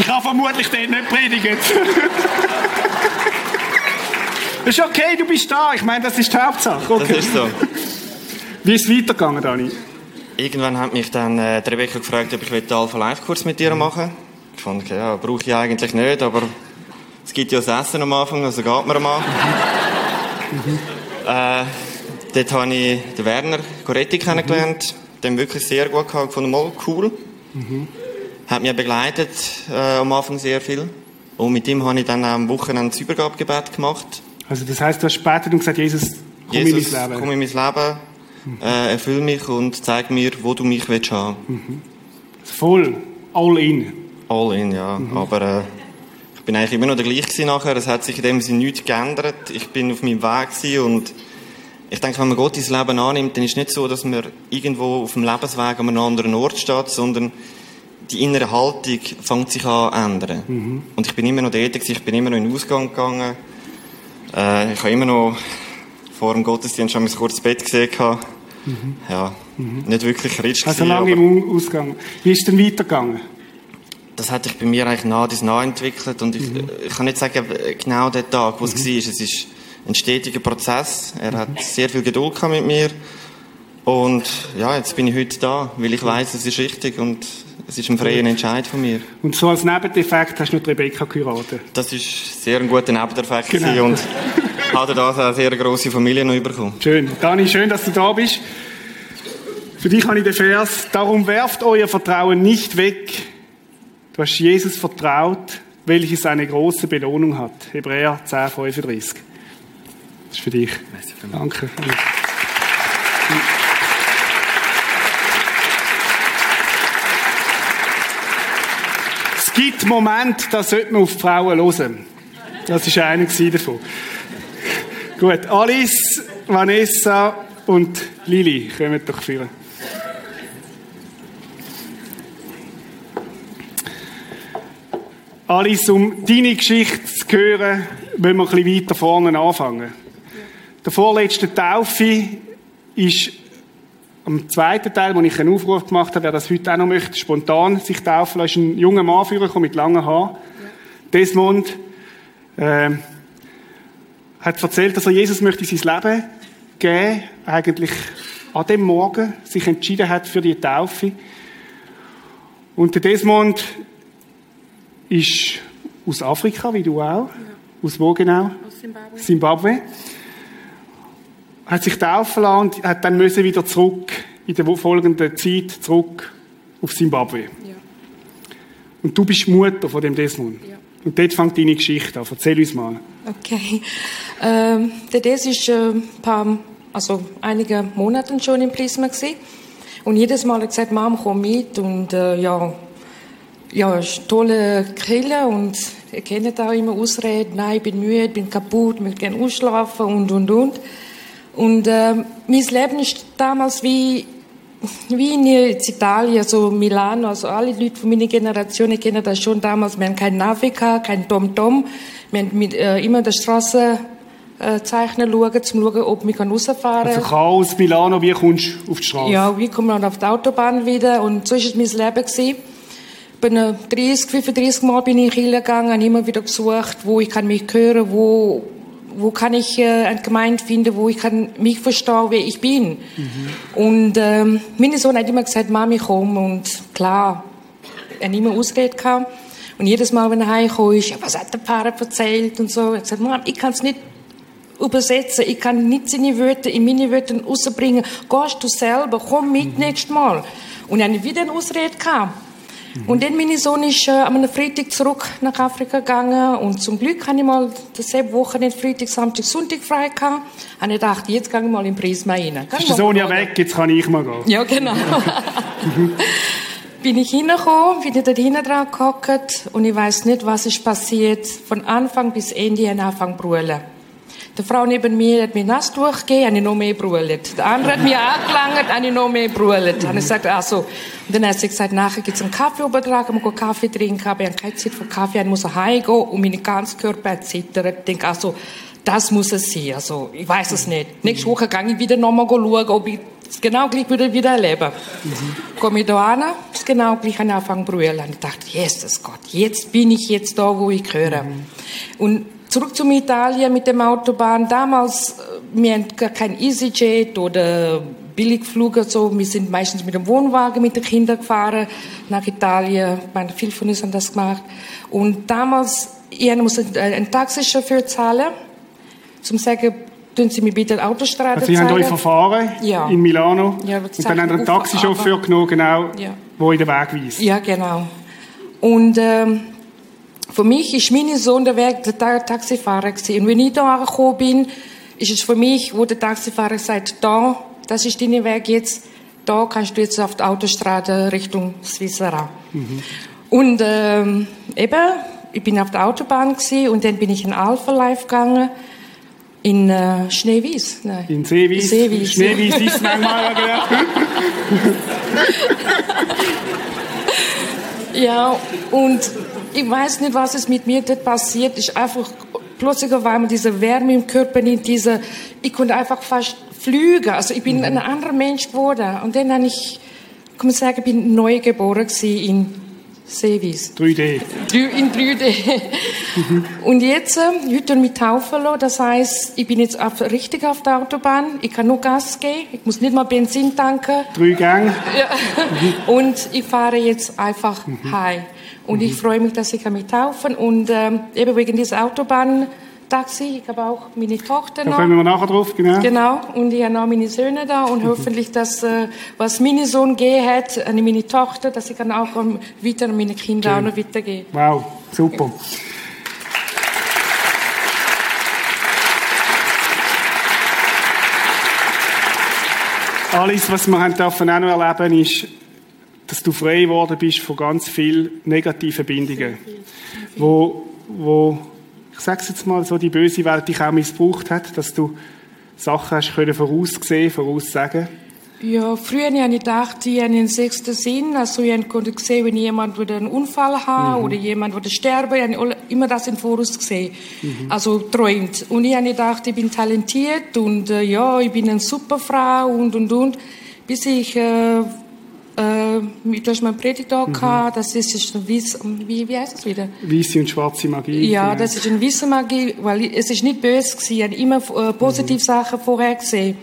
ich habe vermutlich dort nicht predigt. Ist okay, du bist da. Ich meine, das ist die Hauptsache. Okay. Das ist so. Wie ist es weitergegangen, Dani? Irgendwann hat mich dann äh, Rebecca gefragt, ob ich den Alpha Live Kurs mit dir machen Ich fand, okay, ja, brauche ich eigentlich nicht, aber es gibt ja das Essen am Anfang, also geht mir mal. Mhm. Äh, dort habe ich den Werner Coretti kennengelernt, mhm. den wirklich sehr gut gehabt, gefunden, mal cool. Mhm. Hat mich begleitet äh, am Anfang sehr viel. Und mit ihm habe ich dann am Wochenende das Übergabegebet gemacht. Also das heißt, du hast später gesagt, Jesus, komm Jesus, in mein Leben. komm in mein Leben, mhm. äh, erfüll mich und zeig mir, wo du mich willst haben. Mhm. Voll, all in. All in, ja. Mhm. Aber äh, ich bin eigentlich immer noch der gleiche nachher. Es hat sich in dem Sinne nichts geändert. Ich bin auf meinem Weg und ich denke, wenn man Gott ins Leben annimmt, dann ist es nicht so, dass man irgendwo auf dem Lebensweg an einem anderen Ort steht, sondern die innere Haltung fängt sich an zu ändern. Mhm. Und ich bin immer noch dort, ich bin immer noch in den Ausgang gegangen. Äh, ich habe immer noch vor dem Gottesdienst schon mein kurzes Bett gesehen. Mhm. Ja, mhm. nicht wirklich christlich. Also lange im Ausgang. Wie ist es denn weitergegangen? das hat sich bei mir eigentlich nah nah entwickelt und ich, mhm. ich kann nicht sagen, genau der Tag, wo es mhm. war. Es ist ein stetiger Prozess. Er hat sehr viel Geduld gehabt mit mir und ja, jetzt bin ich heute da, weil ich weiß, es ist richtig und es ist ein freier Entscheid von mir. Und so als Nebeneffekt hast du noch Rebecca geheiratet? Das ist sehr ein guter Nebeneffekt genau. und hat da eine sehr grosse Familie noch bekommen. Schön. Dani, schön, dass du da bist. Für dich habe ich den Vers, darum werft euer Vertrauen nicht weg. Du hast Jesus vertraut, welches eine große Belohnung hat. Hebräer 10, 35. Das ist für dich. Danke. Es gibt Momente, da sollte man auf die Frauen hören. Das war einer davon. Gut, Alice, Vanessa und Lili, kommen doch führen. Alice, um deine Geschichte zu hören, wollen wir ein bisschen weiter vorne anfangen. Der vorletzte Taufe ist am zweiten Teil, wo ich einen Aufruf gemacht habe, wer das heute auch noch möchte, spontan sich taufen lassen, ist ein junger Mann vorgekommen mit langen Haaren. Desmond äh, hat erzählt, dass er Jesus möchte sein Leben geben, eigentlich an dem Morgen sich entschieden hat für die Taufe. Und der Desmond ist aus Afrika, wie du auch. Ja. Aus wo genau? Aus Zimbabwe. Zimbabwe. Hat sich taufen lassen und hat dann müssen wieder zurück, in der folgenden Zeit zurück auf Zimbabwe. Ja. Und du bist Mutter von dem Desmond. Ja. Und dort fängt deine Geschichte an. Erzähl uns mal. Okay. Ähm, der Des ist äh, paar, also einige Monate schon im Prisma gewesen. Und jedes Mal hat er gesagt, Mom, komm mit. Und äh, ja, ja, ist tolle Kille und ihr kennt auch immer Ausreden, nein, ich bin müde, ich bin kaputt, ich möchte gerne ausschlafen und, und, und. Und äh, mein Leben ist damals wie, wie in Italien, so Milano, also alle Leute von meiner Generation kennen das schon damals. Wir haben kein Navica, kein Tom-Tom. Wir haben mit, äh, immer der Straße äh, zeichnen schauen, um zu schauen, ob wir rausfahren können. Also Chaos, Milano, wie kommst du auf die Straße? Ja, wie kommt man auf die Autobahn wieder? Und so war es mein Leben gewesen bin 30, 35 Mal bin ich in gegangen, habe immer wieder gesucht, wo ich kann mich hören, wo, wo kann ich äh, eine Gemeinde finden, wo ich kann mich verstehen, wer ich bin. Mhm. Und ähm, mein Sohn hat immer gesagt, Mami, komm. Und klar, er hat immer Ausrede gehabt. Und jedes Mal, wenn er heimkam, ist, was hat der Pfarrer erzählt und so. Er hat gesagt, Mom, ich kann es nicht übersetzen, ich kann nicht seine Wörter in meine Wörter rausbringen. Gehst du selber, komm mit mhm. nächstes Mal. Und er hat wieder eine Ausrede gehabt. Mhm. Und dann mein Sohn ist äh, am Freitag zurück nach Afrika gegangen und zum Glück hatte ich mal dasselbe Wochenende Freitag, Samstag, Sonntag frei gehabt. Und ich gedacht, jetzt gehe ich mal in Prisma rein. Ist der Sohn ja weg, jetzt kann ich mal gehen. Ja, genau. *laughs* bin ich hingekommen, bin ich dort hinten dran gehockt und ich weiß nicht, was ist passiert. Von Anfang bis Ende habe ich angefangen zu brüllen. Die Frau neben mir hat mir nass durchgegeben, habe ich noch mehr brüllt. Der andere hat mir angelangt, habe ich noch mehr brüllt. Habe ich gesagt, also. Und dann hat sie gesagt, nachher gibt es einen Kaffeeübertrag, wir gehen Kaffee trinken, aber ich habe keine Zeit für Kaffee, ich muss heimgehen und mein ganzer Körper hat zittert. Ich denke, also, das muss es sein. Also, ich weiß es nicht. Nächste Woche gehe ich wieder nochmal schauen, ob ich das genau gleich wieder, wieder erleben. Mhm. Komme ich da an, das genau gleich an Anfang brüllen. Und ich dachte, Jesus Gott, jetzt bin ich jetzt da, wo ich gehöre. Und Zurück zum Italien mit dem Autobahn. Damals, äh, wir hatten gar kein EasyJet oder Billigflug so. Wir sind meistens mit dem Wohnwagen mit den Kindern gefahren nach Italien. meine, viele von uns haben das gemacht. Und damals, ich musste einen Taxichauffeur zahlen, zum sagen, tun Sie mir bitte Autostrade also Sie haben euch verfahren ja. in Milano ja, und dann haben Sie einen Taxichauffeur genommen, genau, ja. wo in den Weg weist. Ja, genau. Und ähm, für mich ist mein Sohn der Weg der Taxifahrer gewesen. Und wenn ich da angekommen bin, ist es für mich, wo der Taxifahrer sagt, da, das ist dein Weg jetzt, da kannst du jetzt auf der Autostrade Richtung Swissera. Mhm. Und ähm, eben, ich bin auf der Autobahn gewesen, und dann bin ich in Alpha Life gegangen in äh, Schneewies. Nein. In Seewies. Seewies. Schneewies ist manchmal, genau. *laughs* ja, und ich weiß nicht, was ist mit mir dort passiert. Ich einfach plötzlich auf einmal diese Wärme im Körper, diese, ich konnte einfach fast flügen. Also ich bin mhm. ein anderer Mensch geworden. Und dann habe ich, kann man sagen, bin neu geboren in Seewies. 3D. In 3D. Und jetzt, heute mit taufen lassen, das heißt, ich bin jetzt auf, richtig auf der Autobahn, ich kann nur Gas geben, ich muss nicht mal Benzin tanken. Drei Gänge. Ja. Und ich fahre jetzt einfach heim. Und ich freue mich, dass ich kann mich taufen und ähm, eben wegen dieser Autobahn Taxi, ich habe auch meine Tochter Da noch. kommen wir nachher drauf, genau. Genau, und ich habe auch meine Söhne da und hoffentlich, dass, äh, was mein Sohn gegeben hat, an meine Tochter, dass ich dann auch ähm, weiter an meine Kinder auch noch weitergeben. Wow, super. Alles, was wir haben dürfen auch noch erleben, ist, dass du frei geworden bist von ganz vielen negativen Bindungen, wo, wo ich sage es jetzt mal so, die böse Welt dich auch missbraucht hat, dass du Sachen hast können voraussehen, voraussagen. Ja, früher habe ich gedacht, ich habe einen sechsten Sinn. Also ich konnte sehen, wenn jemand würde einen Unfall haben oder jemand würde sterben, ich habe immer das im Voraus gesehen. Also träumt. Und ich habe gedacht, ich bin talentiert und äh, ja, ich bin eine super Frau und und und. Bis ich, äh, äh, du hast meine Predigt da gehabt, das ist, Wiss, wie, wie heißt das wieder? Weiße und schwarze Magie. Ja, genau. das ist eine Wissemagie, weil ich- es ist nicht böse gewesen. Ich habe immer äh, positive Sachen vorher gesehen.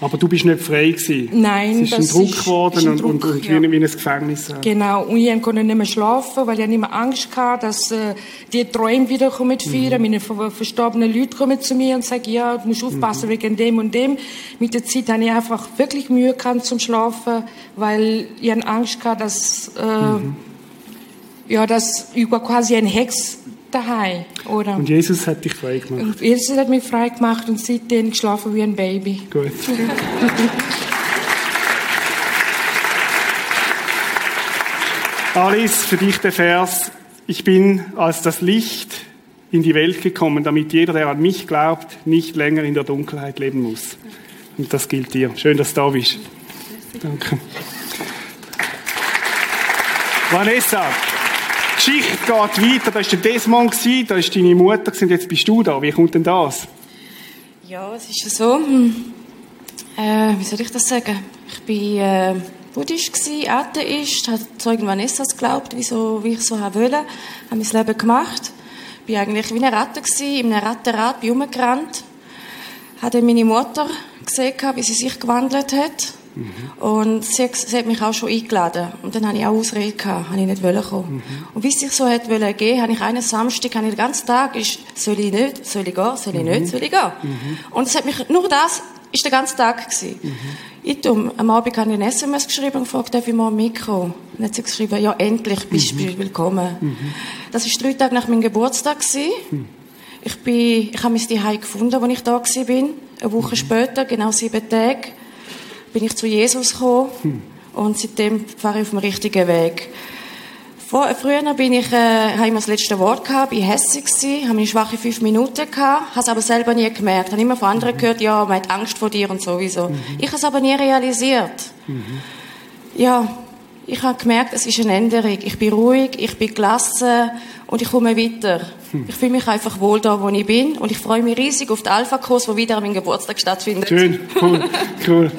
Aber du bist nicht frei gewesen. Nein, es ist das ein Druck geworden und, und, und ja. wie, wie ein Gefängnis. Genau, und ich konnte nicht mehr schlafen, weil ich nicht mehr Angst hatte, dass äh, die Träume wieder kommen führen. Meine ver verstorbenen Leute kommen zu mir und sagen, ja, du musst aufpassen wegen dem und dem. Mit der Zeit habe ich einfach wirklich Mühe gehabt zum Schlafen, weil ich Angst hatte, dass, äh, ja, dass ich quasi ein Hex daheim, oder? Und Jesus hat dich frei gemacht. Und Jesus hat mich frei gemacht und seitdem geschlafen wie ein Baby. Gut. *laughs* Alice, für dich der Vers. Ich bin als das Licht in die Welt gekommen, damit jeder, der an mich glaubt, nicht länger in der Dunkelheit leben muss. Und das gilt dir. Schön, dass du da bist. Danke. Vanessa, Geschichte geht weiter. Da war der Desmond, gewesen, da war deine Mutter gewesen, und jetzt bist du da. Wie kommt denn das? Ja, es ist ja so. hm, Äh, wie soll ich das sagen? Ich bin äh, Buddhist gsi, Atheist, habe Zeugen Vanessas geglaubt, wie, so, wie ich so haben wollte, habe mein Leben gemacht. Bin eigentlich wie eine Ratte gsi, in einem Rattenrad, bin rumgerannt, habe dann meine Mutter gesehen, wie sie sich gewandelt hat. Und sie, hat- sie hat mich auch schon eingeladen. Und dann hatte ich auch Ausrede, gehabt, habe ich nicht wollen kommen. Und wie es sich so hat wollen gehen, habe ich einen Samstag, habe ich den ganzen Tag, ist, soll ich nicht, soll ich gehen, soll ich nicht, soll ich gehen. Und es hat mich, nur das, ist der ganze Tag gewesen. Ich um, am Abend habe ich eine SMS geschrieben und gefragt, darf ich mal mitkommen? Und dann hat sie geschrieben, ja, endlich bist du willkommen. Das war drei Tage nach meinem Geburtstag. Gewesen. Ich, bin, ich habe mein Zuhause gefunden, als ich da war. Bin. Eine Woche später, genau sieben Tage, bin ich zu Jesus gekommen. Und seitdem fahre ich auf dem richtigen Weg. Vor, früher bin ich, äh, habe ich das letzte Wort gehabt, bin hässig gewesen, habe meine schwache fünf Minuten gehabt, habe es aber selber nie gemerkt. Habe immer von anderen gehört, ja, man hat Angst vor dir und sowieso. Ich habe es aber nie realisiert. Ja, ich habe gemerkt, es ist eine Änderung. Ich bin ruhig, ich bin gelassen und ich komme weiter. Ich fühle mich einfach wohl da, wo ich bin und ich freue mich riesig auf den Alpha-Kurs, der wieder an meinem Geburtstag stattfindet. Schön, cool, cool.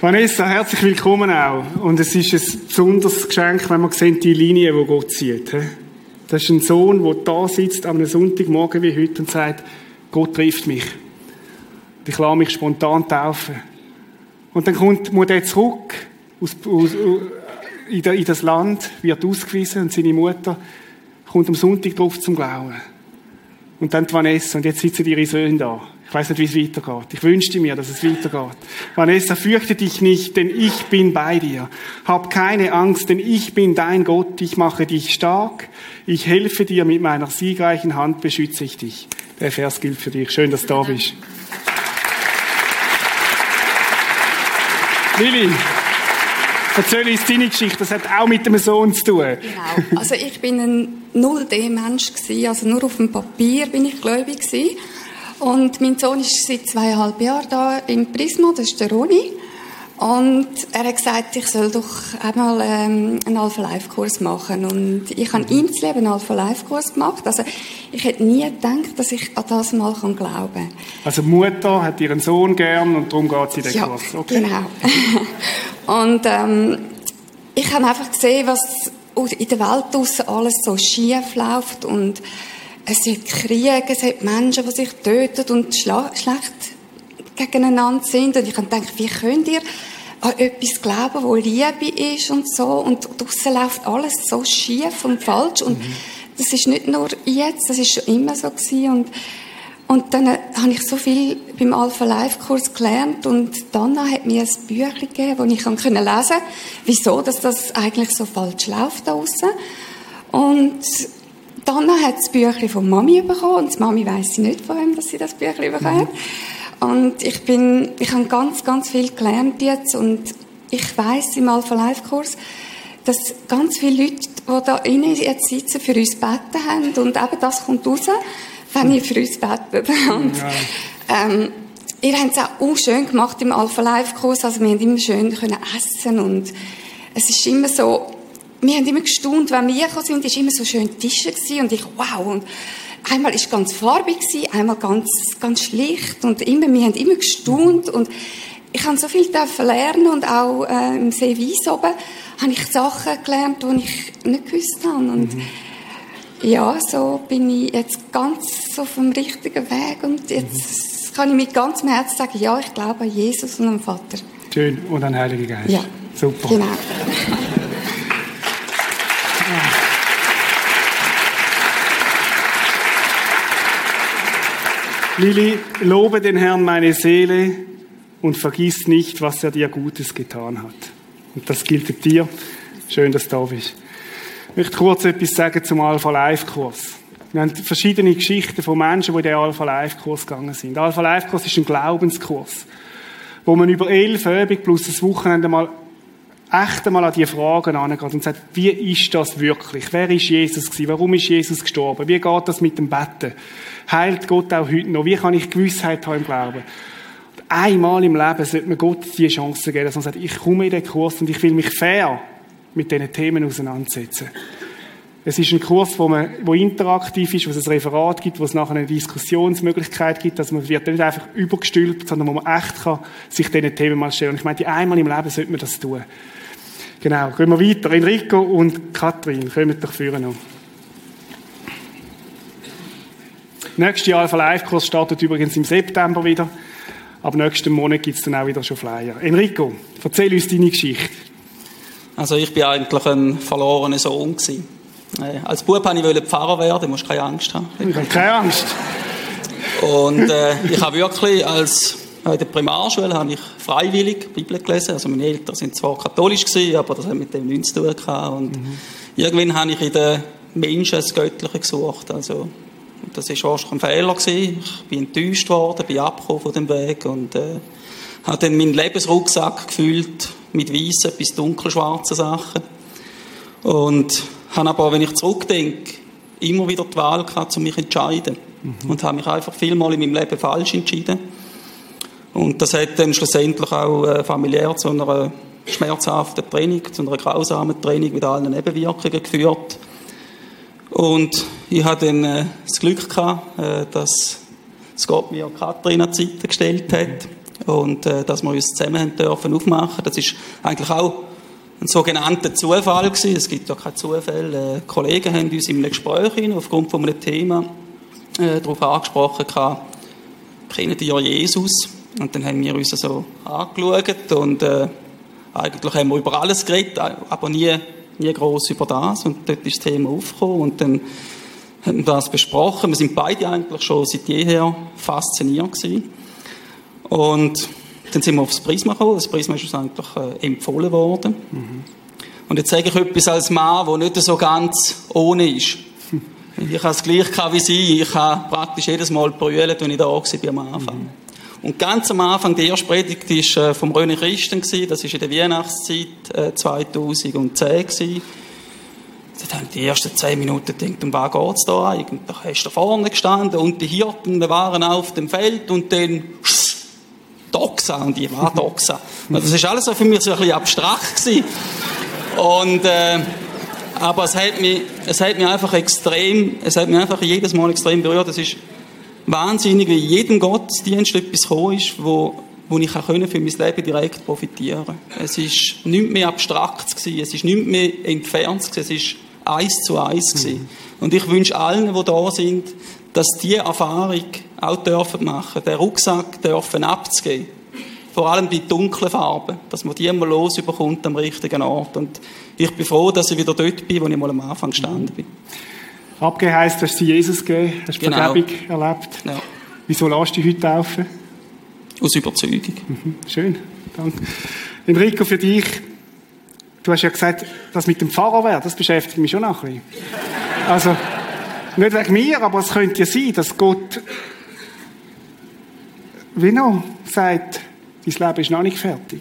Vanessa, herzlich willkommen auch. Und es ist ein besonderes Geschenk, wenn man sieht, die Linie, die Gott zieht. Das ist ein Sohn, der da sitzt am Sonntagmorgen wie heute und sagt, Gott trifft mich. Ich lasse mich spontan taufen. Und dann kommt, muss er zurück aus, aus, in das Land, wird ausgewiesen und seine Mutter kommt am Sonntag drauf zum Glauben. Und dann die Vanessa, und jetzt sitzen ihre Söhne da. Ich weiß nicht, wie es weitergeht. Ich wünschte mir, dass es weitergeht. Vanessa, fürchte dich nicht, denn ich bin bei dir. Hab keine Angst, denn ich bin dein Gott. Ich mache dich stark. Ich helfe dir mit meiner siegreichen Hand, beschütze ich dich. Der Vers gilt für dich. Schön, dass du da bist. Lili, erzähl uns deine Geschichte. Das hat auch mit dem Sohn zu tun. Genau. Also ich bin ein 0D-Mensch gewesen, also nur auf dem Papier bin ich gläubig gewesen. Und mein Sohn ist seit zweieinhalb Jahren da im Prisma, das ist der Roni. Und er hat gesagt, ich soll doch einmal ähm, einen Alpha-Life-Kurs machen. Und ich habe ihm zu Leben einen Alpha-Life-Kurs gemacht. Also ich hätte nie gedacht, dass ich an das mal kann glauben kann. Also die Mutter hat ihren Sohn gern und darum geht sie in den Ja, Kurs. Okay. genau. *laughs* und ähm, ich habe einfach gesehen, was in der Welt draussen alles so schief läuft und es hat Kriege, es hat Menschen, die sich töten und schlecht gegeneinander sind. Und ich habe gedacht, wie könnt ihr an etwas glauben, wo Liebe ist und so und draussen läuft alles so schief und falsch und mhm. das ist nicht nur jetzt, das ist schon immer so gewesen und und dann äh, habe ich so viel beim Alpha Life Kurs gelernt und Dana hat mir ein Büchlein gegeben, das ich lesen konnte, wieso dass das eigentlich so falsch läuft da draussen. Und Dana hat das Büchlein von Mami bekommen und die Mami weiss nicht, von wem dass sie das Büchlein bekommen hat. Und ich bin, ich habe ganz, ganz viel gelernt jetzt und ich weiss im Alpha Life Kurs, dass ganz viele Leute, die da innen jetzt sitzen, für uns beten haben und eben das kommt raus wenn ihr für uns betet. *laughs* Und, ähm, ihr habt es auch schön gemacht im Alpha Life Kurs. Also wir haben immer schön können essen und es ist immer so, wir haben immer gestaunt, wenn wir gekommen sind, ist immer so schön Tische gewesen und ich, wow. Und einmal ist ganz farbig gewesen, einmal ganz, ganz schlicht und immer, wir haben immer gestaunt und ich habe so viel lernen und auch äh, im See Weiss oben habe ich Sachen gelernt, die ich nicht gewusst habe. Und mhm ja, so bin ich jetzt ganz auf dem richtigen Weg und jetzt kann ich mit ganzem Herzen sagen, ja, ich glaube an Jesus und an den Vater. Schön, und an den Heiligen Geist. Ja. Super. Genau. Lili, lobe den Herrn meine Seele und vergiss nicht, was er dir Gutes getan hat. Und das gilt dir. Schön, dass du da bist. Ich möchte kurz etwas sagen zum Alpha Life Kurs. Wir haben verschiedene Geschichten von Menschen, die in den Alpha Life Kurs gegangen sind. Der Alpha Life Kurs ist ein Glaubenskurs, wo man über elf Übungen plus ein Wochenende mal echt einmal an die Fragen angeht und sagt, wie ist das wirklich? Wer ist Jesus gewesen? Warum ist Jesus gestorben? Wie geht das mit dem Betten? Heilt Gott auch heute noch? Wie kann ich Gewissheit haben im Glauben? Und einmal im Leben sollte man Gott die Chance geben, dass man sagt, ich komme in den Kurs und ich will mich fair mit diesen Themen auseinandersetzen. Es ist ein Kurs, wo, man, wo interaktiv ist, wo es ein Referat gibt, wo es nachher eine Diskussionsmöglichkeit gibt, dass man wird nicht einfach übergestülpt, sondern wo man echt kann sich diesen Themen mal stellen. Und ich meine, einmal im Leben sollte man das tun. Genau, gehen wir weiter. Enrico und Katrin, kommen doch führen noch. Nächste Alpha Live Kurs startet übrigens im September wieder. Ab nächsten Monat gibt es dann auch wieder schon Flyer. Enrico, erzähl uns deine Geschichte. Also ich bin eigentlich ein verlorener Sohn gewesen. Äh, als Bub wollte ich Pfarrer werden, du musst keine Angst haben. Ich habe keine Angst. Und äh, ich habe wirklich als in der Primarschule habe ich freiwillig Bibel gelesen. Also meine Eltern sind zwar katholisch gewesen, aber das hat mit dem nichts zu tun gehabt. Und mhm. irgendwann habe ich in den Menschen das Göttliche gesucht. Also das war wahrscheinlich ein Fehler gewesen. Ich bin enttäuscht worden, bin abgekommen von dem Weg und äh, habe dann meinen Lebensrucksack gefüllt mit weißen bis dunkelschwarzen Sachen. Und habe aber, wenn ich zurückdenke, immer wieder die Wahl gehabt, um mich zu entscheiden. Mhm. Und habe mich einfach vielmal in meinem Leben falsch entschieden. Und das hat dann schlussendlich auch äh, familiär zu einer schmerzhaften Training, zu einer grausamen Training mit allen Nebenwirkungen geführt. Und ich hatte dann äh, das Glück gehabt, äh, dass Gott mir Katrin an die Seite gestellt hat und dass wir uns zusammen dürfen aufmachen. Das ist eigentlich auch ein sogenannter Zufall gewesen. Es gibt ja keine Zufälle. Äh, Kollegen haben uns in einem Gespräch aufgrund von einem Thema darauf angesprochen gehabt, kennen ja Jesus? Und dann haben wir uns so angeschaut und äh, eigentlich haben wir über alles geredet, aber nie, nie groß über das. Und dort ist das Thema aufgekommen und dann haben wir das besprochen. Wir sind beide eigentlich schon seit jeher fasziniert gewesen. Und dann sind wir aufs Prisma gekommen. Das Prisma ist uns eigentlich äh, empfohlen worden. Mhm. Und jetzt sage ich etwas als Mann, der nicht so ganz ohne ist. *laughs* Ich habe es gleich wie Sie. Ich habe praktisch jedes Mal brüllt, wenn ich da war am Anfang. Mhm. Und ganz am Anfang, die erste Predigt war äh, vom René Christen. Das war in der Weihnachtszeit 2010. Äh, gewesen. Dann haben die ersten zehn Minuten gedacht, um was geht es da eigentlich? Da hast du vorne gestanden und die Hirten waren auf dem Feld und dann *sniffs* Doxa und ich war Doxa. Und *laughs* das ist alles für mich so ein bisschen abstrakt gewesen. Und, äh, aber es hat, mich, es hat mich einfach extrem, es hat mich einfach jedes Mal extrem berührt. Es ist wahnsinnig, wie jedem Gottesdienst etwas gekommen ist, wo wo ich für mein Leben direkt profitieren konnte. Es ist nicht mehr abstrakt gewesen, es ist nicht mehr entfernt gewesen, es ist eins zu eins gewesen. Mhm. Und ich wünsche allen, die da sind, dass diese Erfahrung auch dürfen machen, den Rucksack dürfen abzugeben. Vor allem die dunklen Farben, dass man die mal losbekommt am richtigen Ort. Und ich bin froh, dass ich wieder dort bin, wo ich mal am Anfang gestanden bin. Abgeben heisst, du hast sie Jesus gegeben, hast genau. Vergebung erlebt. Ja. Wieso lässt du dich heute taufen? Aus Überzeugung. Mhm. Schön, danke. Enrico, für dich, du hast ja gesagt, das mit dem Pfarrer werden, das beschäftigt mich schon noch ein bisschen. Also, nicht wegen mir, aber es könnte ja sein, dass Gott, wie noch, sagt, dein Leben ist noch nicht fertig.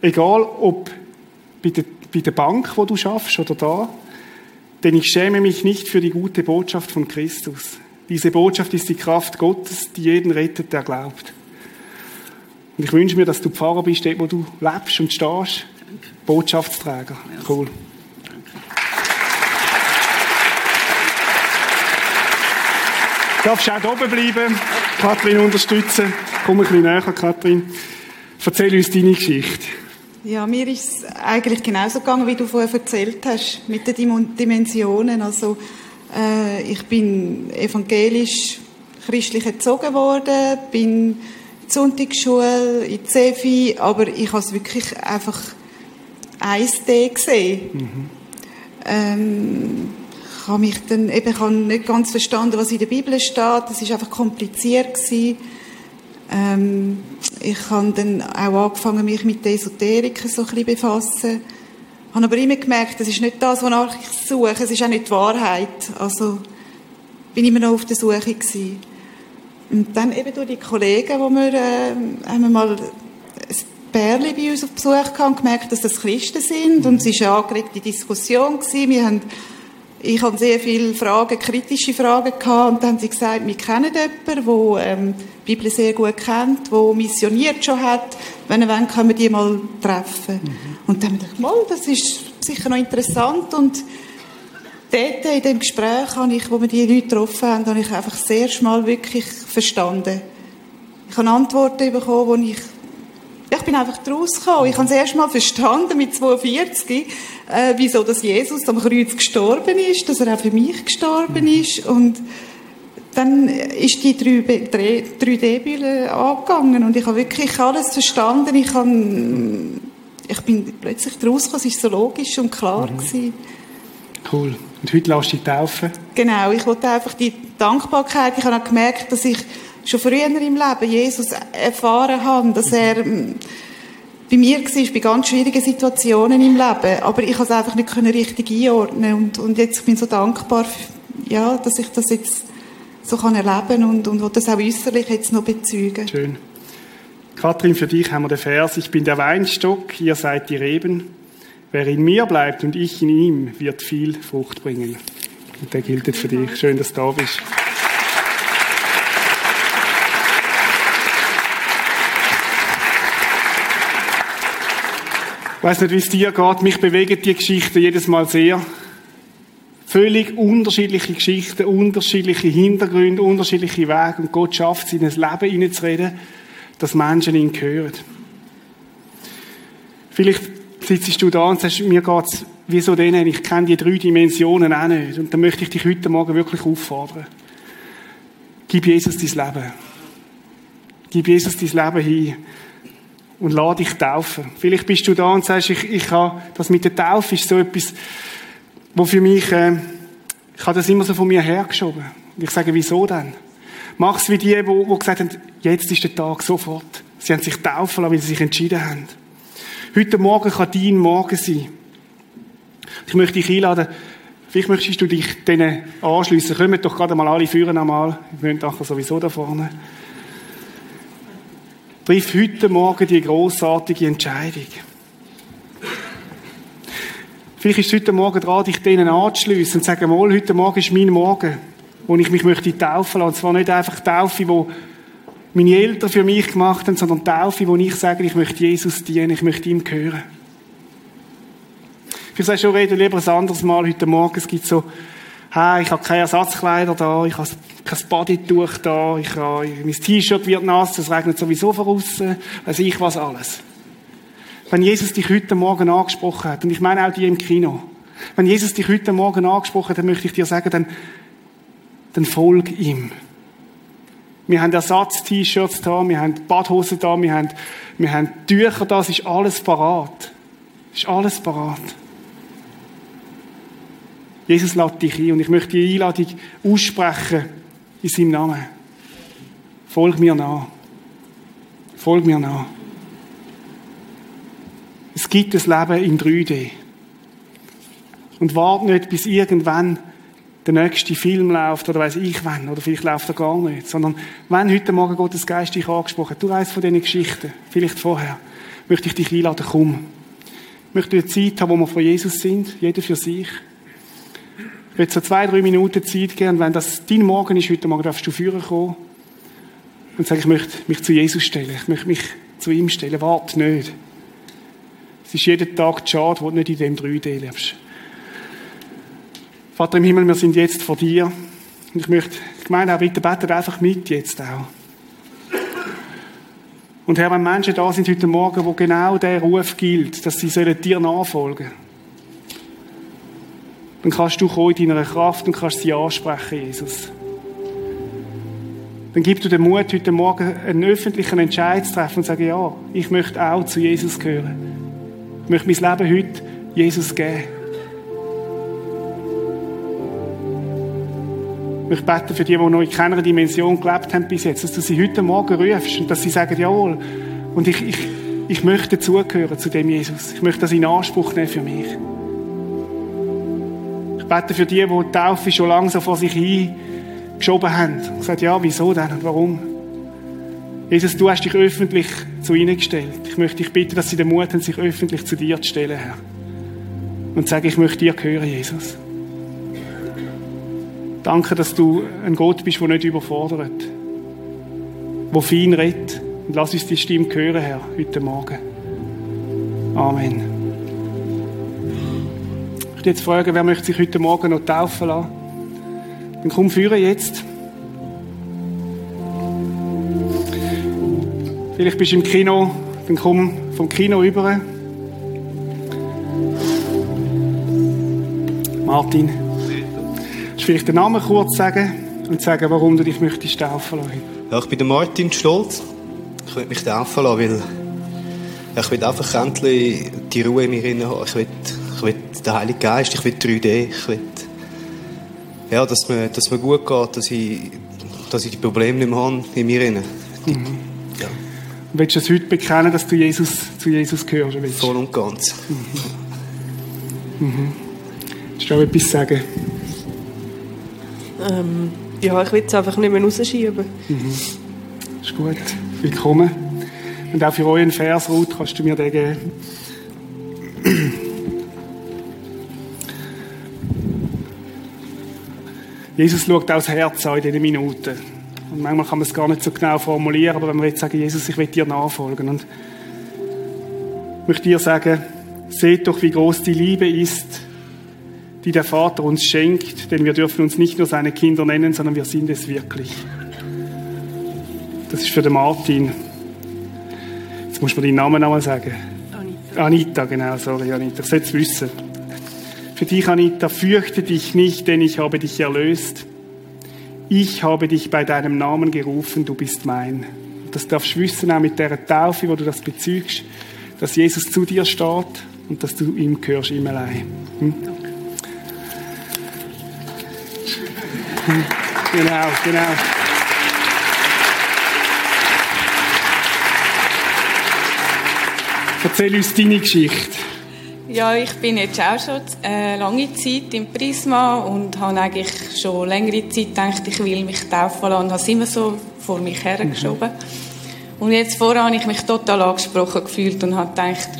Egal, ob bei der, bei der Bank, wo du schaffst, oder da, denn ich schäme mich nicht für die gute Botschaft von Christus. Diese Botschaft ist die Kraft Gottes, die jeden rettet, der glaubt. Und ich wünsche mir, dass du Pfarrer bist, dort wo du lebst und stehst. Botschaftsträger. Cool. Du darfst auch oben bleiben, Kathrin unterstützen. Komm ein bisschen näher, Kathrin. Erzähl uns deine Geschichte. Ja, mir ist es eigentlich genauso gegangen, wie du vorher erzählt hast, mit den Dimensionen. Also, äh, ich bin evangelisch christlich erzogen worden, bin Sonntagsschule, in Zefi, aber ich habe es wirklich einfach 1D gesehen. Mhm. Ähm, ich habe mich dann eben ich habe nicht ganz verstanden, was in der Bibel steht. Das ist einfach kompliziert gewesen. Ähm, ich habe dann auch angefangen, mich mit der Esoterik so ein bisschen befassen. Ich habe aber immer gemerkt, das ist nicht das, wonach ich suche. Es ist auch nicht die Wahrheit. Also bin immer noch auf der Suche gewesen. Und dann eben durch die Kollegen, wo wir, äh, haben wir mal ein Pärchen bei uns auf Besuch gehabt gemerkt, dass das Christen sind. Und es war eine angeregte Diskussion. Gewesen. Wir haben, ich hatte sehr viele Fragen, kritische Fragen gehabt. Und dann haben sie gesagt, wir kennen jemanden, der ähm, die Bibel sehr gut kennt, der missioniert schon hat. Wenn er will, können wir die mal treffen. Mhm. Und dann haben wir gedacht, mal, das ist sicher noch interessant. Und dort in dem Gespräch, habe ich, wo wir die Leute getroffen haben, habe ich einfach sehr schmal wirklich verstanden. Ich habe Antworten bekommen, wo ich ich bin einfach draus gekommen. Ich habe es erst mal verstanden mit 42, äh, wieso dass Jesus am Kreuz gestorben ist, dass er auch für mich gestorben ist und dann ist die 3D-Bühne angegangen und ich habe wirklich alles verstanden. Ich, habe, ich bin plötzlich draus gekommen, es war so logisch und klar. Mhm. Gewesen. Cool. Und heute lässt du dich taufen? Genau, ich wollte einfach die Dankbarkeit, ich habe auch gemerkt, dass ich schon früher im Leben Jesus erfahren habe, dass er mm, bei mir war, bei ganz schwierigen Situationen im Leben, aber ich konnte es einfach nicht richtig einordnen und, und jetzt bin ich so dankbar, ja, dass ich das jetzt so kann erleben und, und das auch äußerlich jetzt noch bezeugen. Schön. Kathrin, für dich haben wir den Vers, ich bin der Weinstock, ihr seid die Reben. Wer in mir bleibt und ich in ihm, wird viel Frucht bringen. Und der gilt für dich. Schön, dass du da bist. Ich weiß nicht, wie es dir geht. Mich bewegen die Geschichten jedes Mal sehr. Völlig unterschiedliche Geschichten, unterschiedliche Hintergründe, unterschiedliche Wege. Und Gott schafft es, in ein Leben hineinzureden, dass Menschen ihn hören. Vielleicht sitzt du da und sagst, mir geht's wie so denen, ich kenne die drei Dimensionen auch nicht. Und dann möchte ich dich heute Morgen wirklich auffordern. Gib Jesus dein Leben. Gib Jesus dein Leben hin. Und lade dich taufen. Vielleicht bist du da und sagst, ich, ich habe, das mit der Taufe ist so etwas, wo für mich, äh, ich habe das immer so von mir hergeschoben. Und ich sage, wieso denn? Mach's wie die, wo, wo gesagt haben, jetzt ist der Tag sofort. Sie haben sich taufen lassen, weil sie sich entschieden haben. Heute Morgen kann dein Morgen sein. Ich möchte dich einladen, vielleicht möchtest du dich denen anschliessen. Kommen doch gerade mal alle führen einmal. Wir wollen nachher sowieso da vorne. Triff heute Morgen die großartige Entscheidung. Vielleicht ist es heute Morgen dran, dich denen anzuschliessen und zu sagen, mal, heute Morgen ist mein Morgen, wo ich mich möchte taufen lassen. Und zwar nicht einfach Taufe, wo meine Eltern für mich gemacht haben, sondern Taufe, wo ich sage, ich möchte Jesus dienen, ich möchte ihm gehören. Vielleicht sagst du, reden lieber ein anderes Mal heute Morgen. Es gibt so hey, ich habe keine Ersatzkleider da, ich habe kein Bodytuch da, ich habe, mein T-Shirt wird nass, es regnet sowieso von außen, weiß ich was alles. Wenn Jesus dich heute Morgen angesprochen hat, und ich meine auch die im Kino, wenn Jesus dich heute Morgen angesprochen hat, dann möchte ich dir sagen, dann, dann folg ihm. Wir haben Ersatz-T-Shirts da, wir haben Badhosen da, wir haben, wir haben Tücher da, es ist alles parat. Es ist alles parat. Jesus lädt dich ein und ich möchte die Einladung aussprechen in seinem Namen. Folg mir nach. Folg mir nach. Es gibt das Leben in 3D. Und warte nicht, bis irgendwann der nächste Film läuft oder weiß ich wann oder vielleicht läuft er gar nicht, sondern wenn heute Morgen Gottes Geist dich angesprochen hat, du weißt von diesen Geschichten, vielleicht vorher, möchte ich dich einladen, komm. Ich möchte eine Zeit haben, wo wir vor Jesus sind, jeder für sich. Ich will so zwei, drei Minuten Zeit geben, und wenn das dein Morgen ist, heute Morgen darfst du führen kommen und sagen, ich möchte mich zu Jesus stellen, ich möchte mich zu ihm stellen, warte nicht. Es ist jeden Tag schade, wo du nicht in dem 3D lebst. Vater im Himmel, wir sind jetzt vor dir. Und ich möchte die Gemeinde auch bitte beten, einfach mit jetzt auch. Und Herr, wenn Menschen da sind heute Morgen, wo genau der Ruf gilt, dass sie sollen dir nachfolgen dann kannst du kommen in deiner Kraft und kannst sie ansprechen, Jesus. Dann gib du den Mut, heute Morgen einen öffentlichen Entscheid zu treffen und sagen, ja, ich möchte auch zu Jesus gehören. Ich möchte mein Leben heute Jesus geben. Ich bete für die, die noch in keiner Dimension gelebt haben bis jetzt, dass du sie heute Morgen rufst und dass sie sagen, jawohl, und ich, ich, ich möchte dazugehören zu dem Jesus. Ich möchte das in Anspruch nehmen für mich. Ich bete für die, die die Taufe schon langsam vor sich hingeschoben haben. Und gesagt, ja, wieso denn und warum? Jesus, du hast dich öffentlich zu ihnen gestellt. Ich möchte dich bitten, dass sie den Mut haben, sich öffentlich zu dir zu stellen, Herr. Und sagen, ich möchte dir gehören, Jesus. Danke, dass du ein Gott bist, der nicht überfordert, der fein redet. Und lass uns die Stimme hören, Herr, heute Morgen. Amen. Möchte jetzt fragen, wer möchte sich heute Morgen noch taufen lassen? Dann komm führen jetzt. Vielleicht bist du im Kino, dann komm vom Kino rüber. Martin. Willst du vielleicht den Namen kurz sagen und sagen, warum du dich möchtest taufen lassen? Ja, ich bin der Martin Stolz. Ich will mich taufen lassen, weil ich will einfach endlich die Ruhe in mir haben. Ich will, ich will den Heiligen Geist, ich will 3D, ich will, ja, dass mir, dass mir gut geht, dass ich, dass ich die Probleme nicht mehr habe in mir. Mhm. Ja. Willst du es heute bekennen, dass du Jesus, zu Jesus gehörst? Willst? Voll und ganz. Mhm. Mhm. Willst du auch etwas sagen? Ähm, ja, ich will es einfach nicht mehr rausschieben. Mhm. Ist gut. Willkommen. Und auch für euren Vers, Ruth, kannst du mir den geben. Jesus schaut das Herz an in diesen Minuten. Und manchmal kann man es gar nicht so genau formulieren, aber wenn man jetzt sagen, Jesus, ich will dir nachfolgen. Und ich möchte dir sagen, seht doch, wie groß die Liebe ist, die der Vater uns schenkt, denn wir dürfen uns nicht nur seine Kinder nennen, sondern wir sind es wirklich. Das ist für den Martin. Jetzt muss man den Namen nochmal sagen. Anita. Anita, genau, sorry Anita. Ich sollte es wissen. Für dich, Anita, fürchte dich nicht, denn ich habe dich erlöst. Ich habe dich bei deinem Namen gerufen, du bist mein. Das darfst du wissen, auch mit der Taufe, wo du das bezügst, dass Jesus zu dir steht und dass du ihm gehörst, ihm allein. Hm? Genau, genau. Erzähl uns deine Geschichte. Ja, ich bin jetzt auch schon äh, lange Zeit im Prisma und habe eigentlich schon längere Zeit gedacht, ich will mich taufen lassen und habe es immer so vor mich hergeschoben. Mhm. Und jetzt vorher habe ich mich total angesprochen gefühlt und habe gedacht,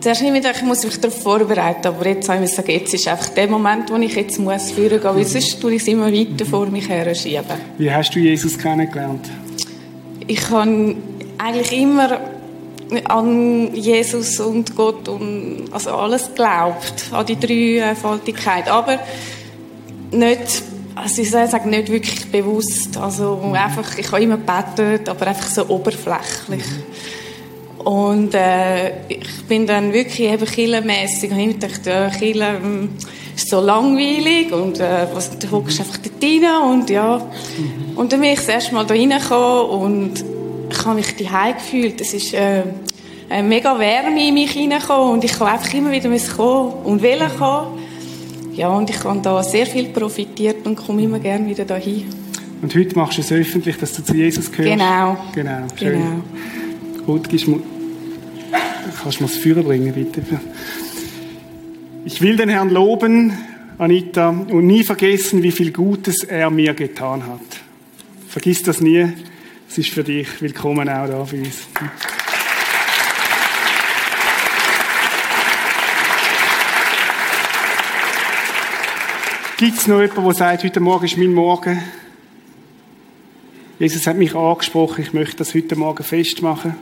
zuerst nicht gedacht, ich muss mich darauf vorbereiten, aber jetzt habe ich gesagt, jetzt ist einfach der Moment, wo ich jetzt muss führen gehen, weil sonst tue ich es immer weiter vor mich her schieben. Wie hast du Jesus kennengelernt? Ich habe eigentlich immer an Jesus und Gott und also alles glaubt, an die Dreifaltigkeit. Aber nicht, also ich sage nicht wirklich bewusst. Also einfach, ich habe immer gebetet, aber einfach so oberflächlich. Und äh, ich bin dann wirklich eben killermässig. Ich habe immer gedacht, ja, Killer ähm, ist so langweilig und äh, was, du hockst einfach dort rein und ja. Und dann bin ich das erste Mal da reingekommen und ich habe mich daheim gefühlt. Es ist äh, eine mega Wärme in mich hineingekommen und ich habe einfach immer wieder kommen und wollen kommen. Ja, und ich habe da sehr viel profitiert und komme immer gerne wieder dahin. Und heute machst du es öffentlich, dass du zu Jesus gehörst? Genau. Genau, schön. Genau. Gut, gibst mir, kannst du mir das Führer bringen, bitte? Ich will den Herrn loben, Anita, und nie vergessen, wie viel Gutes er mir getan hat. Vergiss das nie. Es ist für dich. Willkommen auch da bei uns. Gibt es noch jemanden, der sagt, heute Morgen ist mein Morgen? Jesus hat mich angesprochen, ich möchte das heute Morgen festmachen.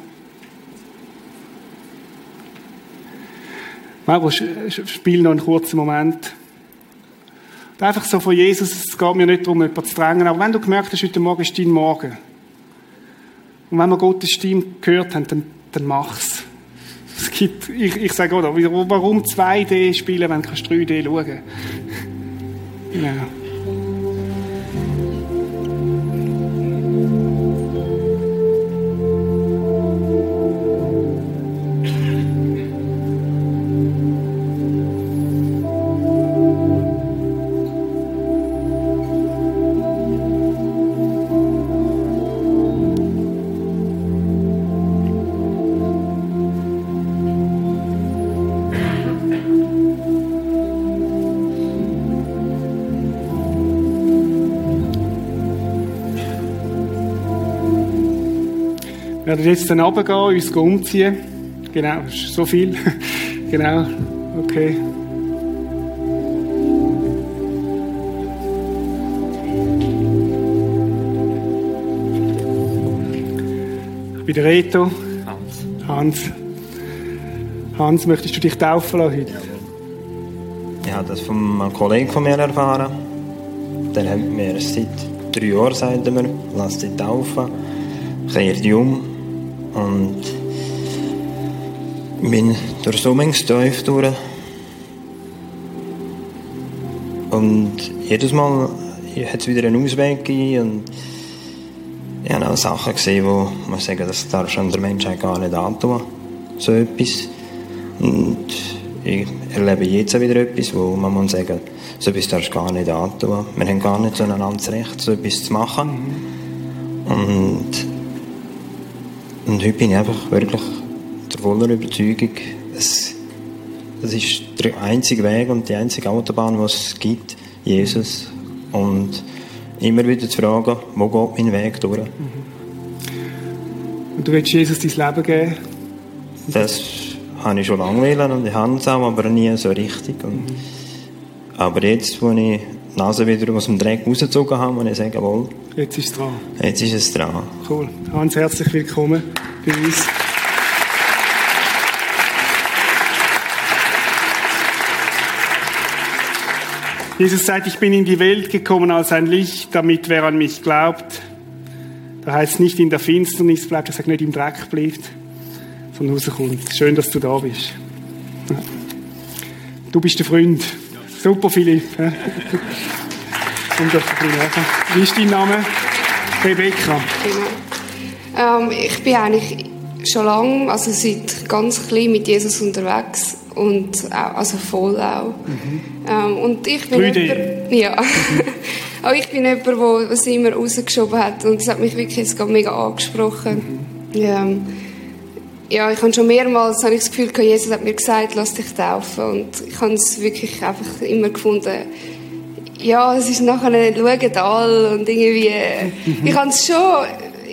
Mauro, spiel noch einen kurzen Moment. Einfach so von Jesus, es geht mir nicht darum, jemanden zu drängen, aber wenn du gemerkt hast, heute Morgen ist dein Morgen, und wenn wir Gottes Stimme gehört haben, dann, dann mach's. Es gibt, ich, ich sage, oder, warum 2D spielen, wenn du 3D schauen kannst? *laughs* Genau. Werden jetzt dann runtergehen, uns umziehen. Genau, ist so viel. *laughs* genau, okay. Ich bin der Reto. Hans. Hans. Hans, möchtest du dich taufen lassen heute? Ich habe das von einem Kollegen von mir erfahren. Der hat mir seit drei Jahren sagt er mir, lass dich taufen, kehr dich um. Und bin durch Summingsteuf durch. Und jedes Mal hat es wieder einen Ausweg gegeben. Und ich habe auch Sachen gesehen, wo man sagen, das darf schon der Mensch gar nicht antun. So etwas. Und ich erlebe jetzt wieder etwas, wo man muss sagen, so etwas darfst du gar nicht antun. Wir haben gar nicht so ein anderes Recht, so etwas zu machen. Und, und heute bin ich einfach wirklich der vollen Überzeugung, es, das ist der einzige Weg und die einzige Autobahn, die es gibt, Jesus. Und immer wieder zu fragen, wo geht mein Weg durch? Und du willst Jesus dein Leben geben? Das habe ich schon lange wollen und ich habe es auch, aber nie so richtig. Und, aber jetzt, wo ich die Nase wieder aus dem Dreck rausgezogen habe, muss ich sagen, jawohl, Jetzt ist es dran. jetzt ist es dran. Cool. Hans, herzlich willkommen uns. Jesus sagt, ich bin in die Welt gekommen als ein Licht, damit wer an mich glaubt, da heißt nicht in der Finsternis bleibt, er sagt nicht im Dreck bleibt, sondern rauskommt. Schön, dass du da bist. Du bist der Freund. Super, Philipp. Wie ist dein Name? Rebecca. Ähm, ich bin eigentlich schon lange, also seit ganz klein mit Jesus unterwegs und auch, also voll auch. Ähm, und ich bin 3D. jemand, ja. *laughs* Aber ich bin jemand, der es immer rausgeschoben hat und das hat mich wirklich jetzt gerade mega angesprochen. Ähm, ja, ich habe schon mehrmals habe ich das Gefühl, gehabt, Jesus hat mir gesagt, lass dich taufen und ich habe es wirklich einfach immer gefunden, ja, es ist nachher nicht schauen all und irgendwie, *laughs* ich habe es schon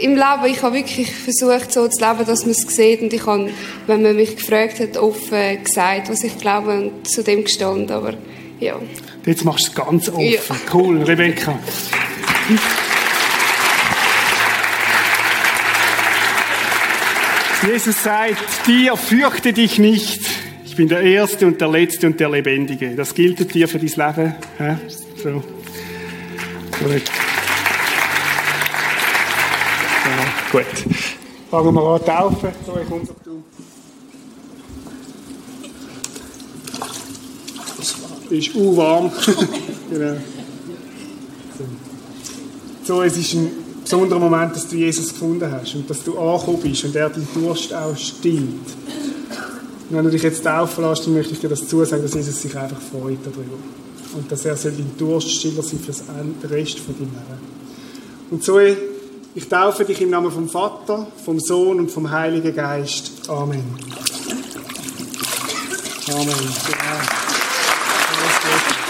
im Leben, ich habe wirklich versucht so zu leben, dass man es sieht und ich habe, wenn man mich gefragt hat, offen gesagt, was ich glaube und zu dem gestanden, aber ja. Jetzt machst du es ganz offen. Ja. Cool, Rebecca. Jesus sagt dir, fürchte dich nicht. Ich bin der Erste und der Letzte und der Lebendige. Das gilt dir für dein Leben. hä? So. Gut. Gut. Fangen wir an taufen. So, ich komm doch du. Ist u warm. *laughs* genau. So, es ist ein besonderer Moment, dass du Jesus gefunden hast und dass du angekommen bist und er deinen Durst auch stillt. Und wenn du dich jetzt taufen lässt, dann möchte ich dir das zusagen, dass Jesus sich einfach freut darüber. Und dass er dein Durststiller sein für den Rest von deinem Leben. Und so, ich taufe dich im Namen vom Vater, vom Sohn und vom Heiligen Geist. Amen. Amen. Genau. Alles Gute.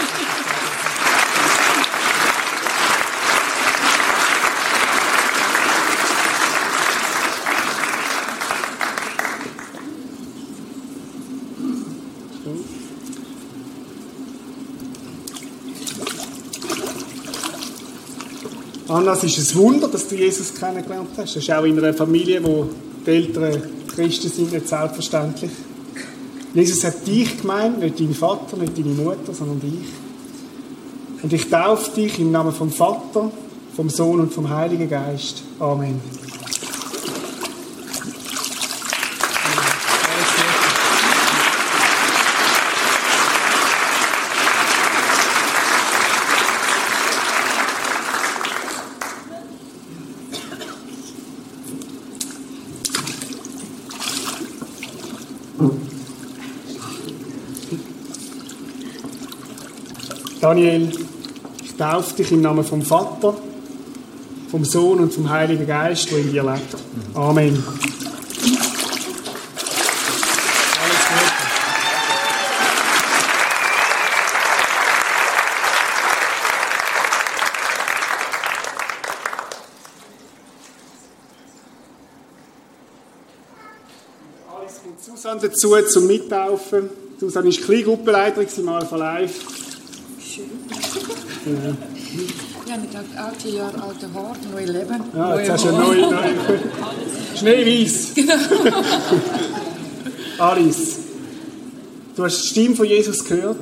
Anna, es ist ein Wunder, dass du Jesus kennengelernt hast. Das ist auch in einer Familie, wo die Eltern Christen sind, nicht selbstverständlich. Jesus hat dich gemeint, nicht deinen Vater, nicht deine Mutter, sondern dich. Und ich taufe dich im Namen vom Vater, vom Sohn und vom Heiligen Geist. Amen. Daniel, ich taufe dich im Namen vom Vater, vom Sohn und vom Heiligen Geist, der in dir lebt. Amen. Susanne dazu zum Mittaufen. Susanne war Kleingruppenleiterin im Alpha Live. Ja. Mit acht Jahren alte Haare, neu Leben. Ja, jetzt hast du neu, neu. Schneeweiß. Genau. *laughs* Alice, du hast die Stimme von Jesus gehört.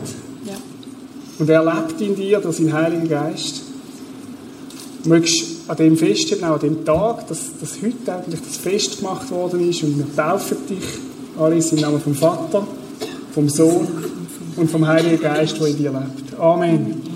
Ja. Und er lebt in dir durch seinen Heiligen Geist. Du möchtest an dem festhalten, auch an dem Tag, dass, dass heute eigentlich das Fest gemacht worden ist und wir taufen dich, Alice, im Namen vom Vater, vom Sohn und vom Heiligen Geist, der in dir lebt. Amen.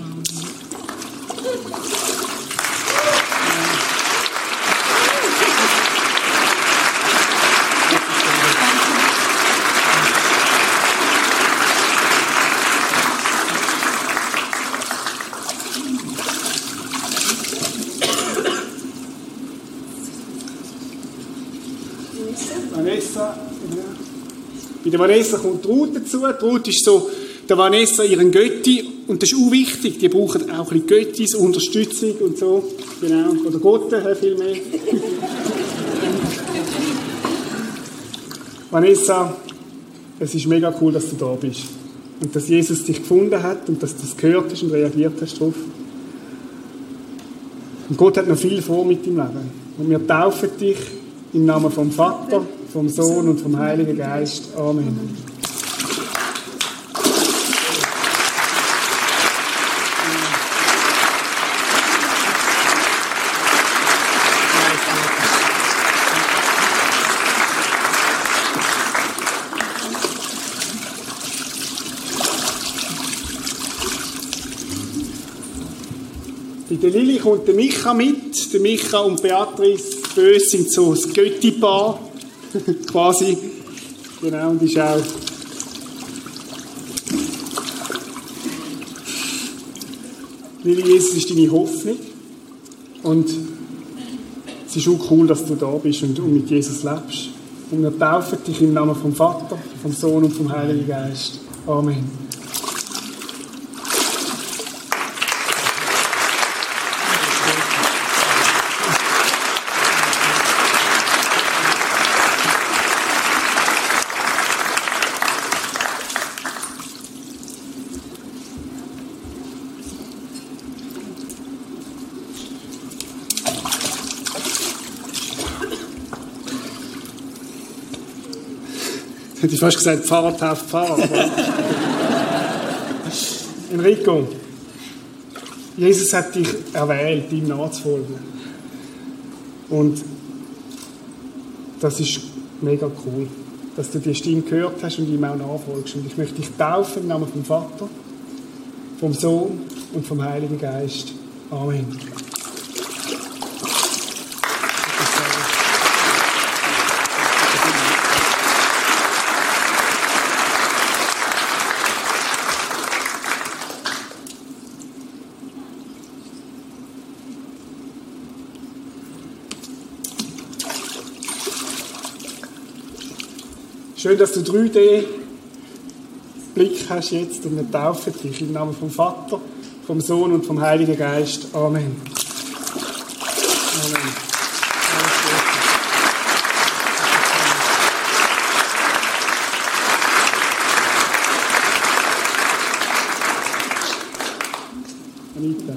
Vanessa, ja. Bei der Vanessa kommt die Ruth dazu. Die Ruth ist so der Vanessa ihren Götti und das ist auch wichtig. Die brauchen auch ein bisschen Göttis, Unterstützung und so. Genau. Oder Gott, äh, viel mehr. *laughs* Vanessa, es ist mega cool, dass du da bist. Und dass Jesus dich gefunden hat und dass du das gehört hast und reagiert hast darauf. Und Gott hat noch viel vor mit deinem Leben. Und wir taufen dich im Namen vom Vater, vom Sohn und vom Heiligen Geist. Amen. Der Lilly kommt der Micha mit. Der Micha und Beatrice Bös sind so das Götti-Paar. *laughs* Quasi. Genau, und ist auch. Lilly, Jesus ist deine Hoffnung. Und es ist auch cool, dass du da bist und mit Jesus lebst. Und wir taufen dich im Namen vom Vater, vom Sohn und vom Heiligen Geist. Amen. Hätte ich fast gesagt, Pfarrer tauft Pfarrer. *laughs* Enrico, Jesus hat dich erwählt, ihm nachzufolgen. Und das ist mega cool, dass du die Stimme gehört hast und ihm auch nachfolgst. Und ich möchte dich taufen im Namen vom Vater, vom Sohn und vom Heiligen Geist. Amen. Schön, dass du 3D-Blick hast jetzt und wir taufen dich im Namen vom Vater, vom Sohn und vom Heiligen Geist. Amen. Amen. Anita.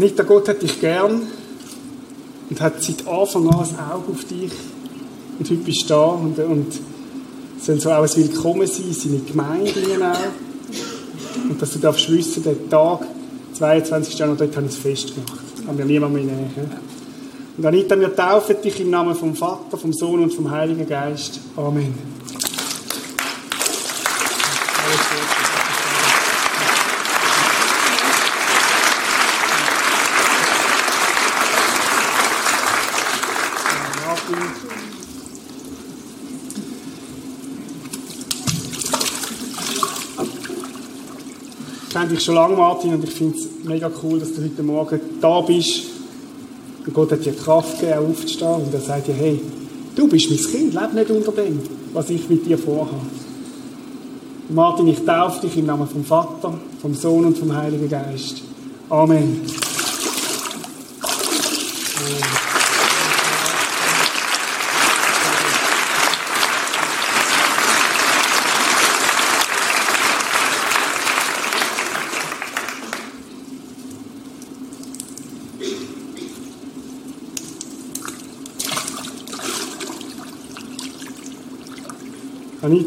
Anita, Gott hat dich gern und hat seit Anfang an ein Auge auf dich. Und heute bist du da und, und soll so auch ein Willkommen sein, seine Gemeinde auch. Und dass du darfst wissen, der Tag, 22. Januar, dort habe ich es festgemacht. Haben wir niemand mehr näher. Und Anita, wir taufen dich im Namen vom Vater, vom Sohn und vom Heiligen Geist. Amen. Ich kenne dich schon lange, Martin, und ich finde es mega cool, dass du heute Morgen da bist. Und Gott hat dir Kraft gegeben, aufzustehen. Und er sagt dir, hey, du bist mein Kind, lebe nicht unter dem, was ich mit dir vorhabe. Martin, ich taufe dich im Namen vom Vater, vom Sohn und vom Heiligen Geist. Amen.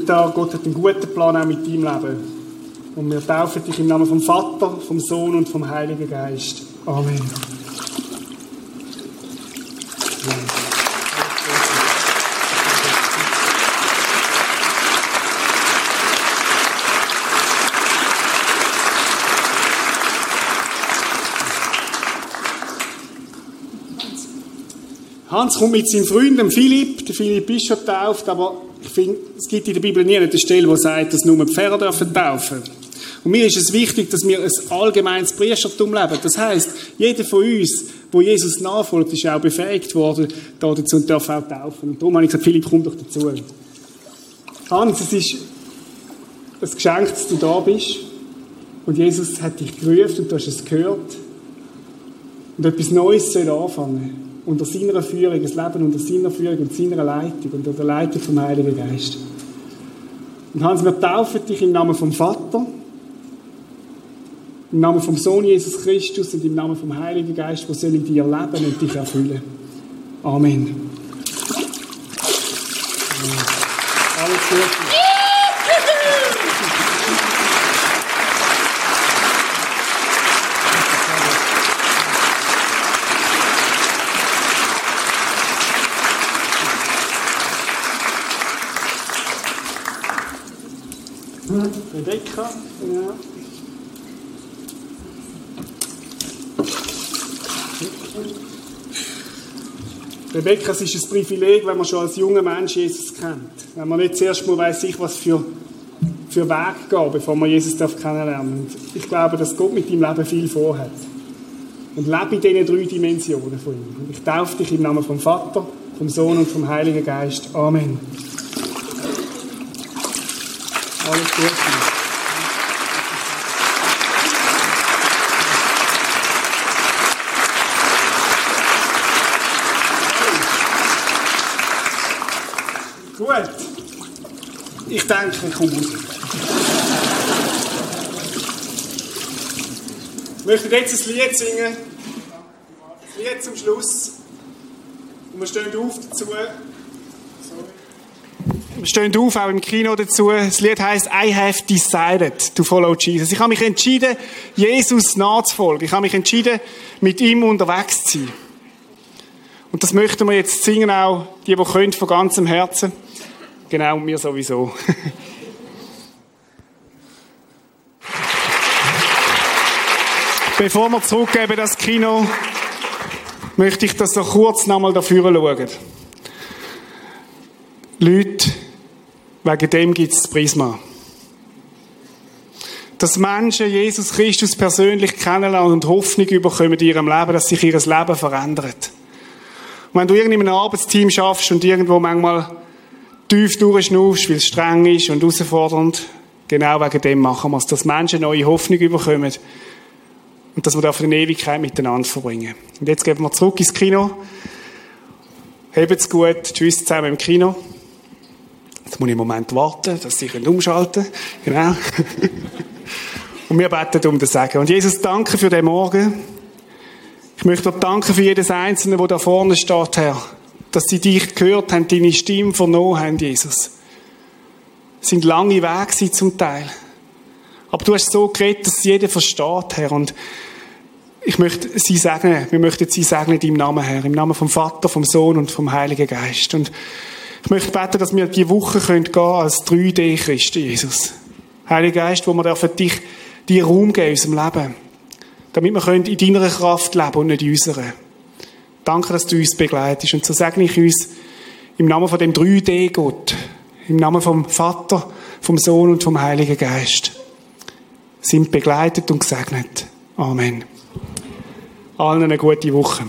Anita, Gott hat einen guten Plan auch mit deinem Leben. Und wir taufen dich im Namen vom Vater, vom Sohn und vom Heiligen Geist. Amen. Hans kommt mit seinem Freund, dem Philipp. Der Philipp ist schon getauft, aber ich finde, es gibt in der Bibel nie eine Stelle, die sagt, dass nur Pferde dürfen taufen. Und mir ist es wichtig, dass wir ein allgemeines Priestertum leben. Das heißt, jeder von uns, wo Jesus nachfolgt, ist auch befähigt worden dazu und darf auch taufen. Und darum habe ich gesagt, Philipp, komm doch dazu. Hans, es ist ein Geschenk, dass du da bist. Und Jesus hat dich gerufen und du hast es gehört. Und etwas Neues soll anfangen unter seiner Führung, das Leben unter seiner Führung und seiner Leitung, unter der Leitung vom Heiligen Geist. Und Hans, wir taufen dich im Namen vom Vater, im Namen vom Sohn Jesus Christus und im Namen vom Heiligen Geist, wo soll in dir leben und dich erfüllen. Amen. Alles Gute. Rebecca, ja. Rebecca, es ist ein Privileg, wenn man schon als junger Mensch Jesus kennt. Wenn man nicht zuerst mal weiss, ich, was für, für Weg geht, bevor man Jesus darf kennenlernen darf. Ich glaube, dass Gott mit deinem Leben viel vorhat. Und lebe in diesen drei Dimensionen von ihm. Ich taufe dich im Namen vom Vater, vom Sohn und vom Heiligen Geist. Amen. Alles Gute. Gut. Ich denke, ich komme. Ich möchte jetzt ein Lied singen. Ein Lied zum Schluss. Und wir stehen auf dazu. Sorry. stehen auf, auch im Kino dazu. Das Lied heißt I have decided to follow Jesus. Ich habe mich entschieden, Jesus nachzufolgen. Ich habe mich entschieden, mit ihm unterwegs zu sein. Und das möchten wir jetzt singen, auch die, die können, von ganzem Herzen. Genau, mir sowieso. *laughs* Bevor wir zurückgeben das Kino, möchte ich das noch kurz nochmal dafür schauen. Leute, wegen dem gibt es das Prisma. Dass Menschen Jesus Christus persönlich kennenlernen und Hoffnung bekommen in ihrem Leben, dass sich ihr Leben verändert. Und wenn du in einem Arbeitsteam schaffst und irgendwo manchmal tief durchschnaufst, weil es streng ist und herausfordernd, genau wegen dem machen wir es, dass Menschen neue Hoffnung bekommen und dass wir da für eine Ewigkeit miteinander verbringen. Und jetzt gehen wir zurück ins Kino. Habt's gut. Tschüss zusammen im Kino. Jetzt muss ich einen Moment warten, dass Sie umschalten können. Genau. *laughs* Und wir beten um das Sagen. Und Jesus, danke für den Morgen. Ich möchte dir danken für jedes Einzelne, der da vorne steht, Herr. Dass sie dich gehört haben, deine Stimme vernommen haben, Jesus. Es sind lange Wege zum Teil. Aber du hast so geredet, dass jeder versteht, Herr. Und ich möchte Sie segnen. Wir möchten Sie segnen in deinem Namen, Herr. Im Namen vom Vater, vom Sohn und vom Heiligen Geist. Und ich möchte beten, dass wir die Woche gehen können als 3D-Christen, Jesus. Heiliger Geist, wo wir dürfen dich dir Raum geben in unserem Leben. Damit wir in deiner Kraft leben und nicht in unserer. Danke, dass du uns begleitest. Und so segne ich uns im Namen von dem 3D-Gott. Im Namen vom Vater, vom Sohn und vom Heiligen Geist sind begleitet und gesegnet. Amen. Allen eine gute Woche.